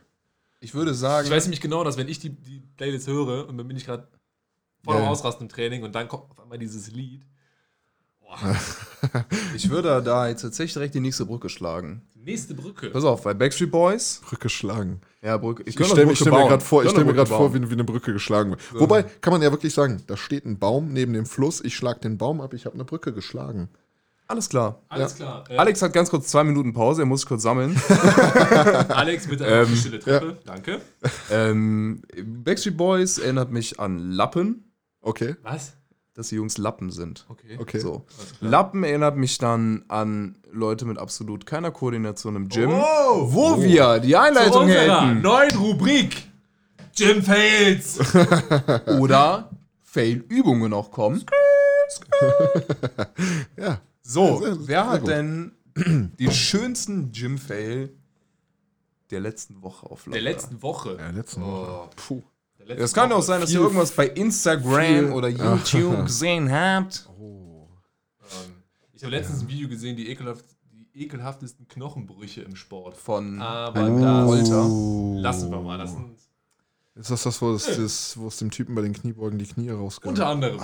Ich würde sagen, Ich weiß nämlich genau, dass wenn ich die, die Playlist höre und dann bin ich gerade voll am ja. Ausrasten im Training und dann kommt auf einmal dieses Lied. ich würde da jetzt tatsächlich direkt die nächste Brücke schlagen. Nächste Brücke. Pass auf, bei Backstreet Boys. Brücke schlagen. Ja, Brücke. Ich könnte stelle mir gerade vor, ich stell mir Brücke vor wie, wie eine Brücke geschlagen wird. Wobei, kann man ja wirklich sagen, da steht ein Baum neben dem Fluss, ich schlag den Baum ab, ich habe eine Brücke geschlagen. Alles klar. Alles klar. Äh, Alex hat ganz kurz zwei Minuten Pause, er muss sich kurz sammeln. Alex mit einer Ähm, stille Treppe. Danke. ähm, Backstreet Boys erinnert mich an Lappen, Okay, Was? dass die Jungs Lappen sind. Okay. okay. So. Lappen erinnert mich dann an Leute mit absolut keiner Koordination im Gym, Oh, wo wir die Einleitung hätten. neuen Rubrik. Jim Fails. Oder Fail-Übungen auch kommen. Ja, So, wer hat denn den schönsten Gym-Fail der letzten Woche auf Der Lager? letzten Woche. ja letzten Woche. Puh. Der letzten Es kann auch sein, dass ihr irgendwas bei Instagram oder YouTube gesehen habt. Ähm, Ich habe letztens ein Video gesehen, die, ekelhaft, die ekelhaftesten Knochenbrüche im Sport. Von Aber Oh. das lassen wir mal. Das sind Ist das das, wo es, das, wo es dem Typen bei den Kniebeugen die Knie rausgehen? unter anderem.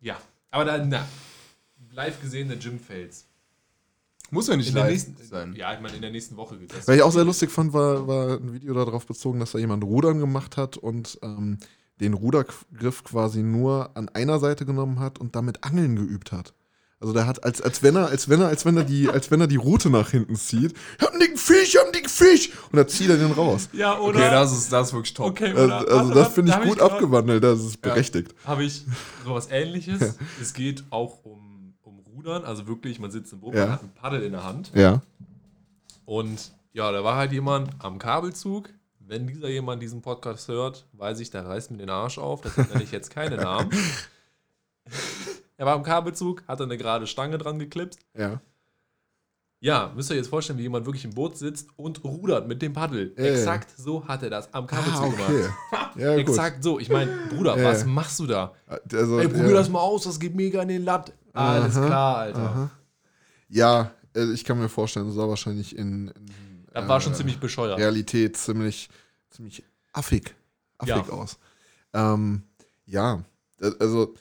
Ja. Aber dann, na, live gesehene Gym Fails. Muss ja nicht In der live nächsten, sein. ja, ich meine, in der nächsten Woche geht das. Was ich auch sehr lustig fand, war, war ein Video darauf bezogen, dass da jemand Rudern gemacht hat und ähm, den Rudergriff quasi nur an einer Seite genommen hat und damit Angeln geübt hat. Also der hat, als, als wenn er, als wenn er, als wenn er die, als wenn er die Route nach hinten zieht, ich hab einen dicken Fisch, ich hab einen dicken Fisch! Und dann zieht er den raus. Ja, oder? Okay, das ist, das ist wirklich top. Okay, Also, oder? also warte, das finde ich gut grad- abgewandelt, das ist berechtigt. Habe ich sowas ähnliches. es geht auch um, um Rudern, also wirklich, man sitzt im Boot, Ja. man hat ein Paddel in der Hand. Ja. Und ja, da war halt jemand am Kabelzug. Wenn dieser jemand diesen Podcast hört, weiß ich, der reißt mir den Arsch auf. Deshalb nenne ich jetzt keine Namen. er war am Kabelzug, hatte eine gerade Stange dran geklipst. Ja. Ja, müsst ihr euch jetzt vorstellen, wie jemand wirklich im Boot sitzt und rudert mit dem Paddel. Äh. Exakt so hat er das am Kabelzug Ah, okay. gemacht. Ja, gut. Exakt so. Ich meine, Bruder, Äh. was machst du da? Also, Ey, probier ja. das mal aus, das geht mega in den Latt. Alles Aha, klar, Alter. Aha. Ja, äh, ich kann mir vorstellen, das sah wahrscheinlich in, in Das war schon äh, ziemlich bescheuert. Realität ziemlich, ziemlich affig, affig Ja. aus. Ähm, ja, äh, also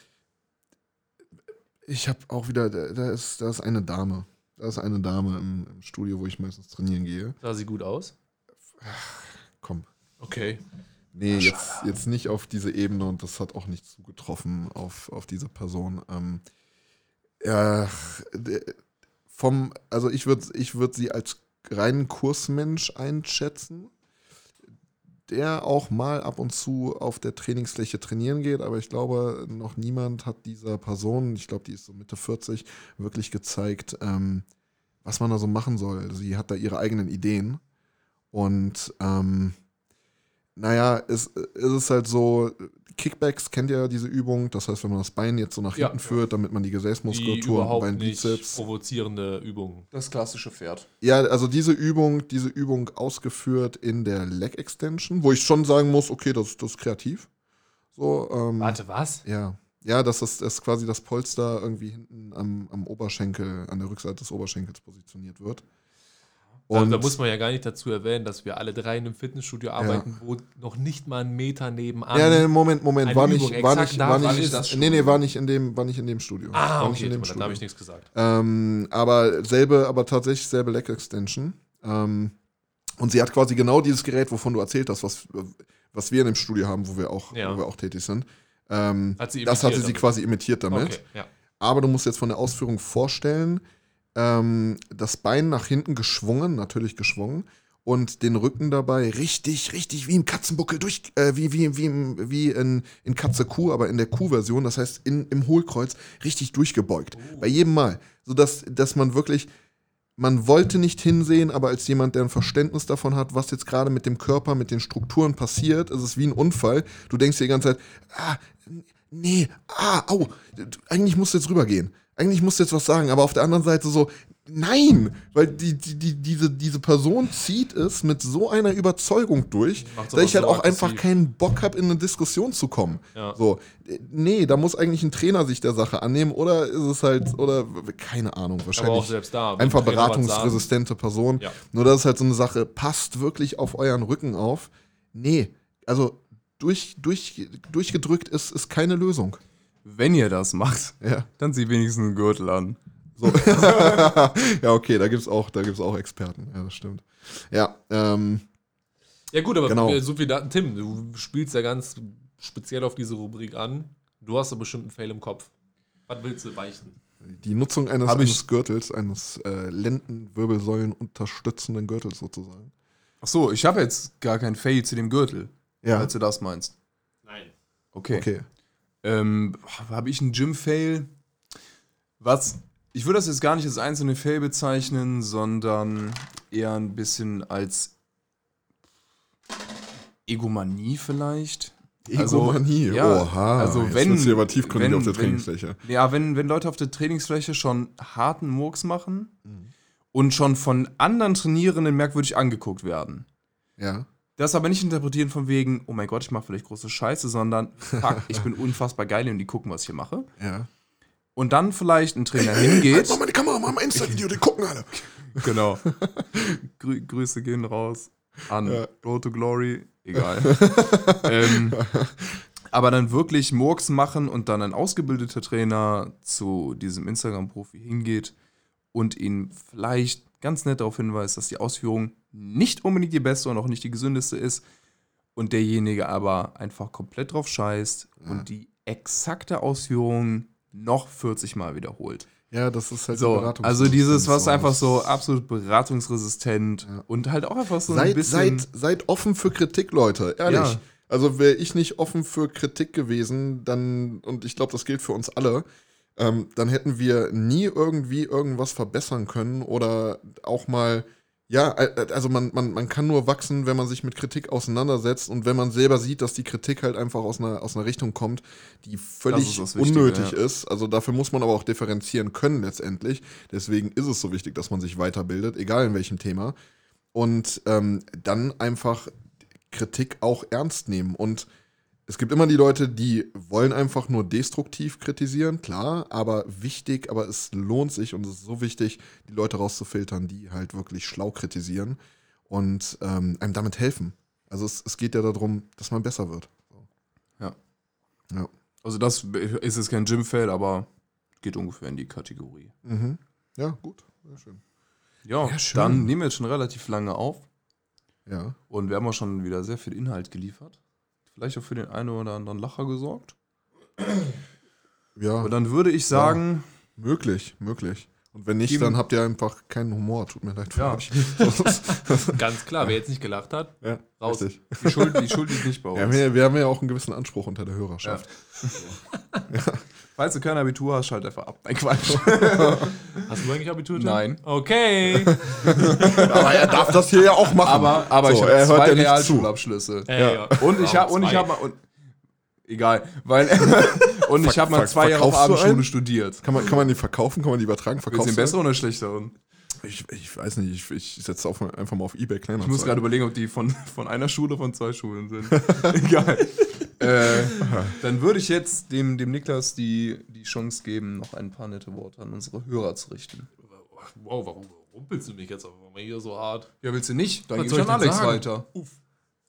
ich habe auch wieder, da ist, da ist eine Dame. Da ist eine Dame im, im Studio, wo ich meistens trainieren gehe. Sah sie gut aus? Komm. Okay. Nee, jetzt, jetzt nicht auf diese Ebene und das hat auch nicht zugetroffen auf, auf diese Person. Ähm, der- vom, also ich würde ich würd sie als reinen Kursmensch einschätzen, der auch mal ab und zu auf der Trainingsfläche trainieren geht, aber ich glaube, noch niemand hat dieser Person, ich glaube, die ist so Mitte 40, wirklich gezeigt, ähm, was man da so machen soll. Sie hat da ihre eigenen Ideen und ähm, naja, es, es ist halt so, Kickbacks kennt ihr ja diese Übung, das heißt, wenn man das Bein jetzt so nach Ja. hinten führt, damit man die Die Gesäßmuskulatur, Bein, nicht Bizeps. provozierende Übung. Das klassische Pferd. Ja, also diese Übung, diese Übung ausgeführt in der Leg Extension, wo ich schon sagen muss, okay, das, das ist kreativ. So, ähm, Warte, was? Ja. Ja, dass das, das quasi das Polster irgendwie hinten am, am Oberschenkel, an der Rückseite des Oberschenkels positioniert wird. Und da muss man ja gar nicht dazu erwähnen, dass wir alle drei in einem Fitnessstudio arbeiten, wo noch nicht mal ein Meter nebenan. ja, nee, Moment, Moment, war nicht, war nicht, war war nicht, nicht das nee, nee, war nicht in dem, war nicht in dem Studio. ah, war nicht okay, in dem dann habe ich nichts gesagt. Ähm, aber selbe, aber tatsächlich selbe Leg Extension. Ähm, und sie hat quasi genau dieses Gerät, wovon du erzählt hast, was, was wir in dem Studio haben, wo wir auch, Ja. wo wir auch tätig sind. Ähm, Hat sie das hatte sie damit. quasi imitiert damit. Okay, ja. Aber du musst jetzt von der Ausführung vorstellen, ähm, das Bein nach hinten geschwungen, natürlich geschwungen, und den Rücken dabei richtig, richtig wie im Katzenbuckel durch, äh, wie, wie, wie, wie in, in Katze Kuh, aber in der Kuh-Version, das heißt in, im Hohlkreuz, richtig durchgebeugt. Bei jedem Mal. Sodass dass man wirklich, man wollte nicht hinsehen, aber als jemand, der ein Verständnis davon hat, was jetzt gerade mit dem Körper, mit den Strukturen passiert, ist es wie ein Unfall. Du denkst dir die ganze Zeit, ah, nee, ah, au, eigentlich musst du jetzt rübergehen. Eigentlich musst du jetzt was sagen, aber auf der anderen Seite so, nein, weil die, die, die, diese, diese Person zieht es mit so einer Überzeugung durch, dass ich halt so auch einfach aggressiv. keinen Bock habe, in eine Diskussion zu kommen. Ja. So, äh, nee, da muss eigentlich ein Trainer sich der Sache annehmen oder ist es halt, oder keine Ahnung, wahrscheinlich selbst da. einfach beratungsresistente Person. Ja. Nur das ist halt so eine Sache, passt wirklich auf euren Rücken auf. Nee, also durch, durch, durchgedrückt ist, ist keine Lösung. Wenn ihr das macht, Ja. dann zieh wenigstens einen Gürtel an. So. ja, okay, da gibt's auch, da gibt's auch Experten. Ja, das stimmt. Ja, ähm, Ja gut, aber Genau. so viel Daten. Tim, du spielst ja ganz speziell auf diese Rubrik an. Du hast doch bestimmt einen Fail im Kopf. Was willst du weichen? die Nutzung eines, eines Gürtels, eines äh, Lendenwirbelsäulen unterstützenden Gürtels sozusagen. Ach so, ich habe jetzt gar kein Fail zu dem Gürtel, Ja, falls du das meinst. Nein. Okay. okay. Ähm, habe ich einen Gym-Fail? Was? Ich würde das jetzt gar nicht als einzelne Fail bezeichnen, sondern eher ein bisschen als Egomanie vielleicht. Also, Egomanie, ja, oha. also jetzt wenn- wird's hier aber tiefgründig wenn- auf der wenn- Trainingsfläche. Ja, wenn, wenn Leute auf der Trainingsfläche schon harten Murks machen und schon von anderen Trainierenden merkwürdig angeguckt werden. Ja. Das aber nicht interpretieren von wegen, oh mein Gott, ich mache vielleicht große Scheiße, sondern fuck, ich bin unfassbar geil und die gucken, was ich hier mache. Ja. Und dann vielleicht ein Trainer hingeht. Mach mal die Kamera, mach mal ein Insta-Video, die gucken alle. Genau. Grü Grüße gehen raus an Ja. Road to Glory. Egal. ähm, aber dann wirklich Murks machen und dann ein ausgebildeter Trainer zu diesem Instagram-Profi hingeht und ihn vielleicht ganz nett darauf hinweist, dass die Ausführung nicht unbedingt die beste und auch nicht die gesündeste ist und derjenige aber einfach komplett drauf scheißt und die exakte Ausführung noch 40 Mal wiederholt. Ja, das ist halt So, also dieses, was einfach so absolut beratungsresistent Ja. und halt auch einfach so ein Seid, bisschen. seid, seid offen für Kritik, Leute. Ehrlich. Ja. Also wäre ich nicht offen für Kritik gewesen, dann, und ich glaube, das gilt für uns alle, ähm, dann hätten wir nie irgendwie irgendwas verbessern können oder auch mal, ja, also man, man, man kann nur wachsen, wenn man sich mit Kritik auseinandersetzt und wenn man selber sieht, dass die Kritik halt einfach aus einer, aus einer Richtung kommt, die völlig ist Wichtige, unnötig ja. ist. Also dafür muss man aber auch differenzieren können letztendlich. Deswegen ist es so wichtig, dass man sich weiterbildet, egal in welchem Thema. Und ähm, dann einfach Kritik auch ernst nehmen. Und es gibt immer die Leute, die wollen einfach nur destruktiv kritisieren, klar, aber wichtig, aber es lohnt sich und es ist so wichtig, die Leute rauszufiltern, die halt wirklich schlau kritisieren und ähm, einem damit helfen. Also es, es geht ja darum, dass man besser wird. Also, das ist jetzt kein Gym-Fail, aber geht ungefähr in die Kategorie. Mhm. Ja, gut. Sehr schön. Ja, Ja, schön. dann nehmen wir jetzt schon relativ lange auf Ja. und wir haben auch schon wieder sehr viel Inhalt geliefert. Vielleicht auch für den einen oder anderen Lacher gesorgt. Ja, Und dann würde ich sagen, möglich, möglich. Und wenn nicht, Geben- dann habt ihr einfach keinen Humor. Tut mir leid für Ja. euch. Ganz klar, wer jetzt nicht gelacht hat, ja, Raus. richtig. die Schuld, die Schuld liegt nicht bei uns. Wir haben, ja, wir haben ja auch einen gewissen Anspruch unter der Hörerschaft. Falls du kein Abitur hast, schalt einfach ab. Nein, Quatsch. hast du eigentlich Abitur? Tim? Nein. Okay. Aber er darf das hier ja auch machen. Aber, aber So, ich habe er hört zwei ja. Realschulabschlüsse. Ey, Ja. ja. Und ich habe und ich habe mal und, egal, weil und ich habe mal zwei Jahre auf Abendschule studiert. Kann man, kann man die verkaufen? Kann man die übertragen? Willst du Verkaufst den du besseren oder schlechteren? Ich, ich weiß nicht, ich, ich setze auf, einfach mal auf Ebay kleiner. Ich muss gerade überlegen, ob die von, von einer Schule von zwei Schulen sind. Egal. Äh, dann würde ich jetzt dem, dem Niklas die, die Chance geben, noch ein paar nette Worte an unsere Hörer zu richten. Wow, warum rumpelst du mich jetzt einfach mal hier so hart? Ja, willst du nicht? Dann Was gebe soll ich an Alex sagen? weiter.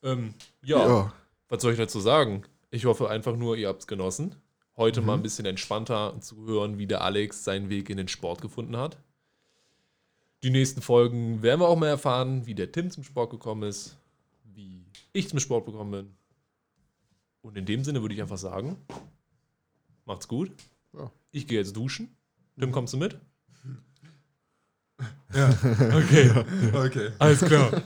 Ähm, ja, Ja. was soll ich dazu sagen? Ich hoffe einfach nur, ihr habt es genossen. Heute mal ein bisschen entspannter zu hören, wie der Alex seinen Weg in den Sport gefunden hat. Die nächsten Folgen werden wir auch mal erfahren, wie der Tim zum Sport gekommen ist, wie ich zum Sport gekommen bin. Und in dem Sinne würde ich einfach sagen, macht's gut. Ja. Ich gehe jetzt duschen. Tim, kommst du mit? Ja, okay. okay. Alles klar.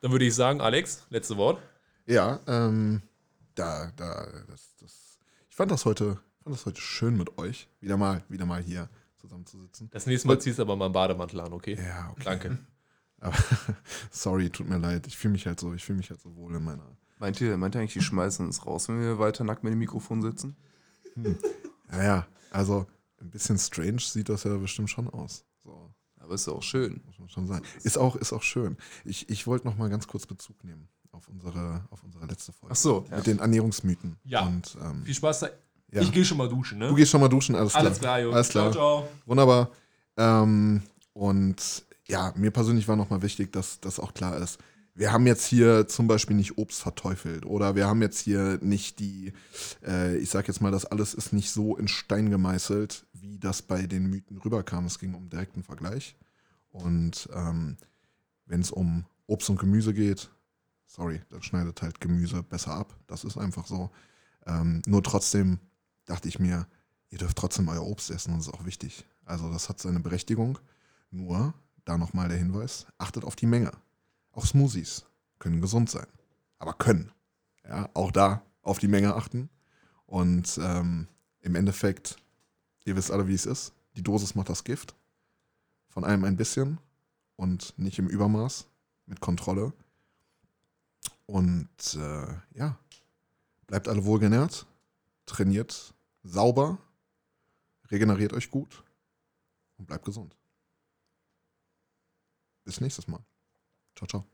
Dann würde ich sagen, Alex, letzte Wort. Ja, ähm, da, da, das, das, ich fand das heute, fand das heute schön mit euch, wieder mal, wieder mal hier zusammenzusitzen. Das nächste Mal ziehst du aber mal einen Bademantel an, okay? Ja, okay. Danke. Aber, sorry, tut mir leid. Ich fühle mich halt so, ich fühle mich halt so wohl in meiner. Meint ihr, meint ihr eigentlich, die schmeißen uns raus, wenn wir weiter nackt mit dem Mikrofon sitzen? Naja, also ein bisschen strange sieht das ja bestimmt schon aus. So, Aber ist ja auch schön. muss man schon sagen. Ist auch, ist auch schön. Ich, ich wollte noch mal ganz kurz Bezug nehmen auf unsere, auf unsere letzte Folge. Ach so. Mit den Ernährungsmythen. Ja. Und, ähm, Viel Spaß da. ja. Ich gehe schon mal duschen, ne? Du gehst schon mal duschen, alles klar. Alles klar, Jungs. Alles klar. Ciao, ciao. Wunderbar. Ähm, und ja, mir persönlich war nochmal wichtig, dass das auch klar ist. Wir haben jetzt hier zum Beispiel nicht Obst verteufelt oder wir haben jetzt hier nicht die, äh, ich sag jetzt mal, das alles ist nicht so in Stein gemeißelt, wie das bei den Mythen rüberkam. Es ging um direkten Vergleich. Und ähm, wenn es um Obst und Gemüse geht, sorry, dann schneidet halt Gemüse besser ab. Das ist einfach so. Ähm, nur trotzdem dachte ich mir, ihr dürft trotzdem euer Obst essen und das ist auch wichtig. Also das hat seine Berechtigung. Nur, da nochmal der Hinweis, achtet auf die Menge. Auch Smoothies können gesund sein. Aber können. Ja, auch da auf die Menge achten. Und ähm, im Endeffekt, ihr wisst alle, wie es ist. Die Dosis macht das Gift. Von allem ein bisschen und nicht im Übermaß, mit Kontrolle. Und äh, ja, bleibt alle wohlgenährt, trainiert sauber, regeneriert euch gut und bleibt gesund. Bis nächstes Mal. Ciao, ciao.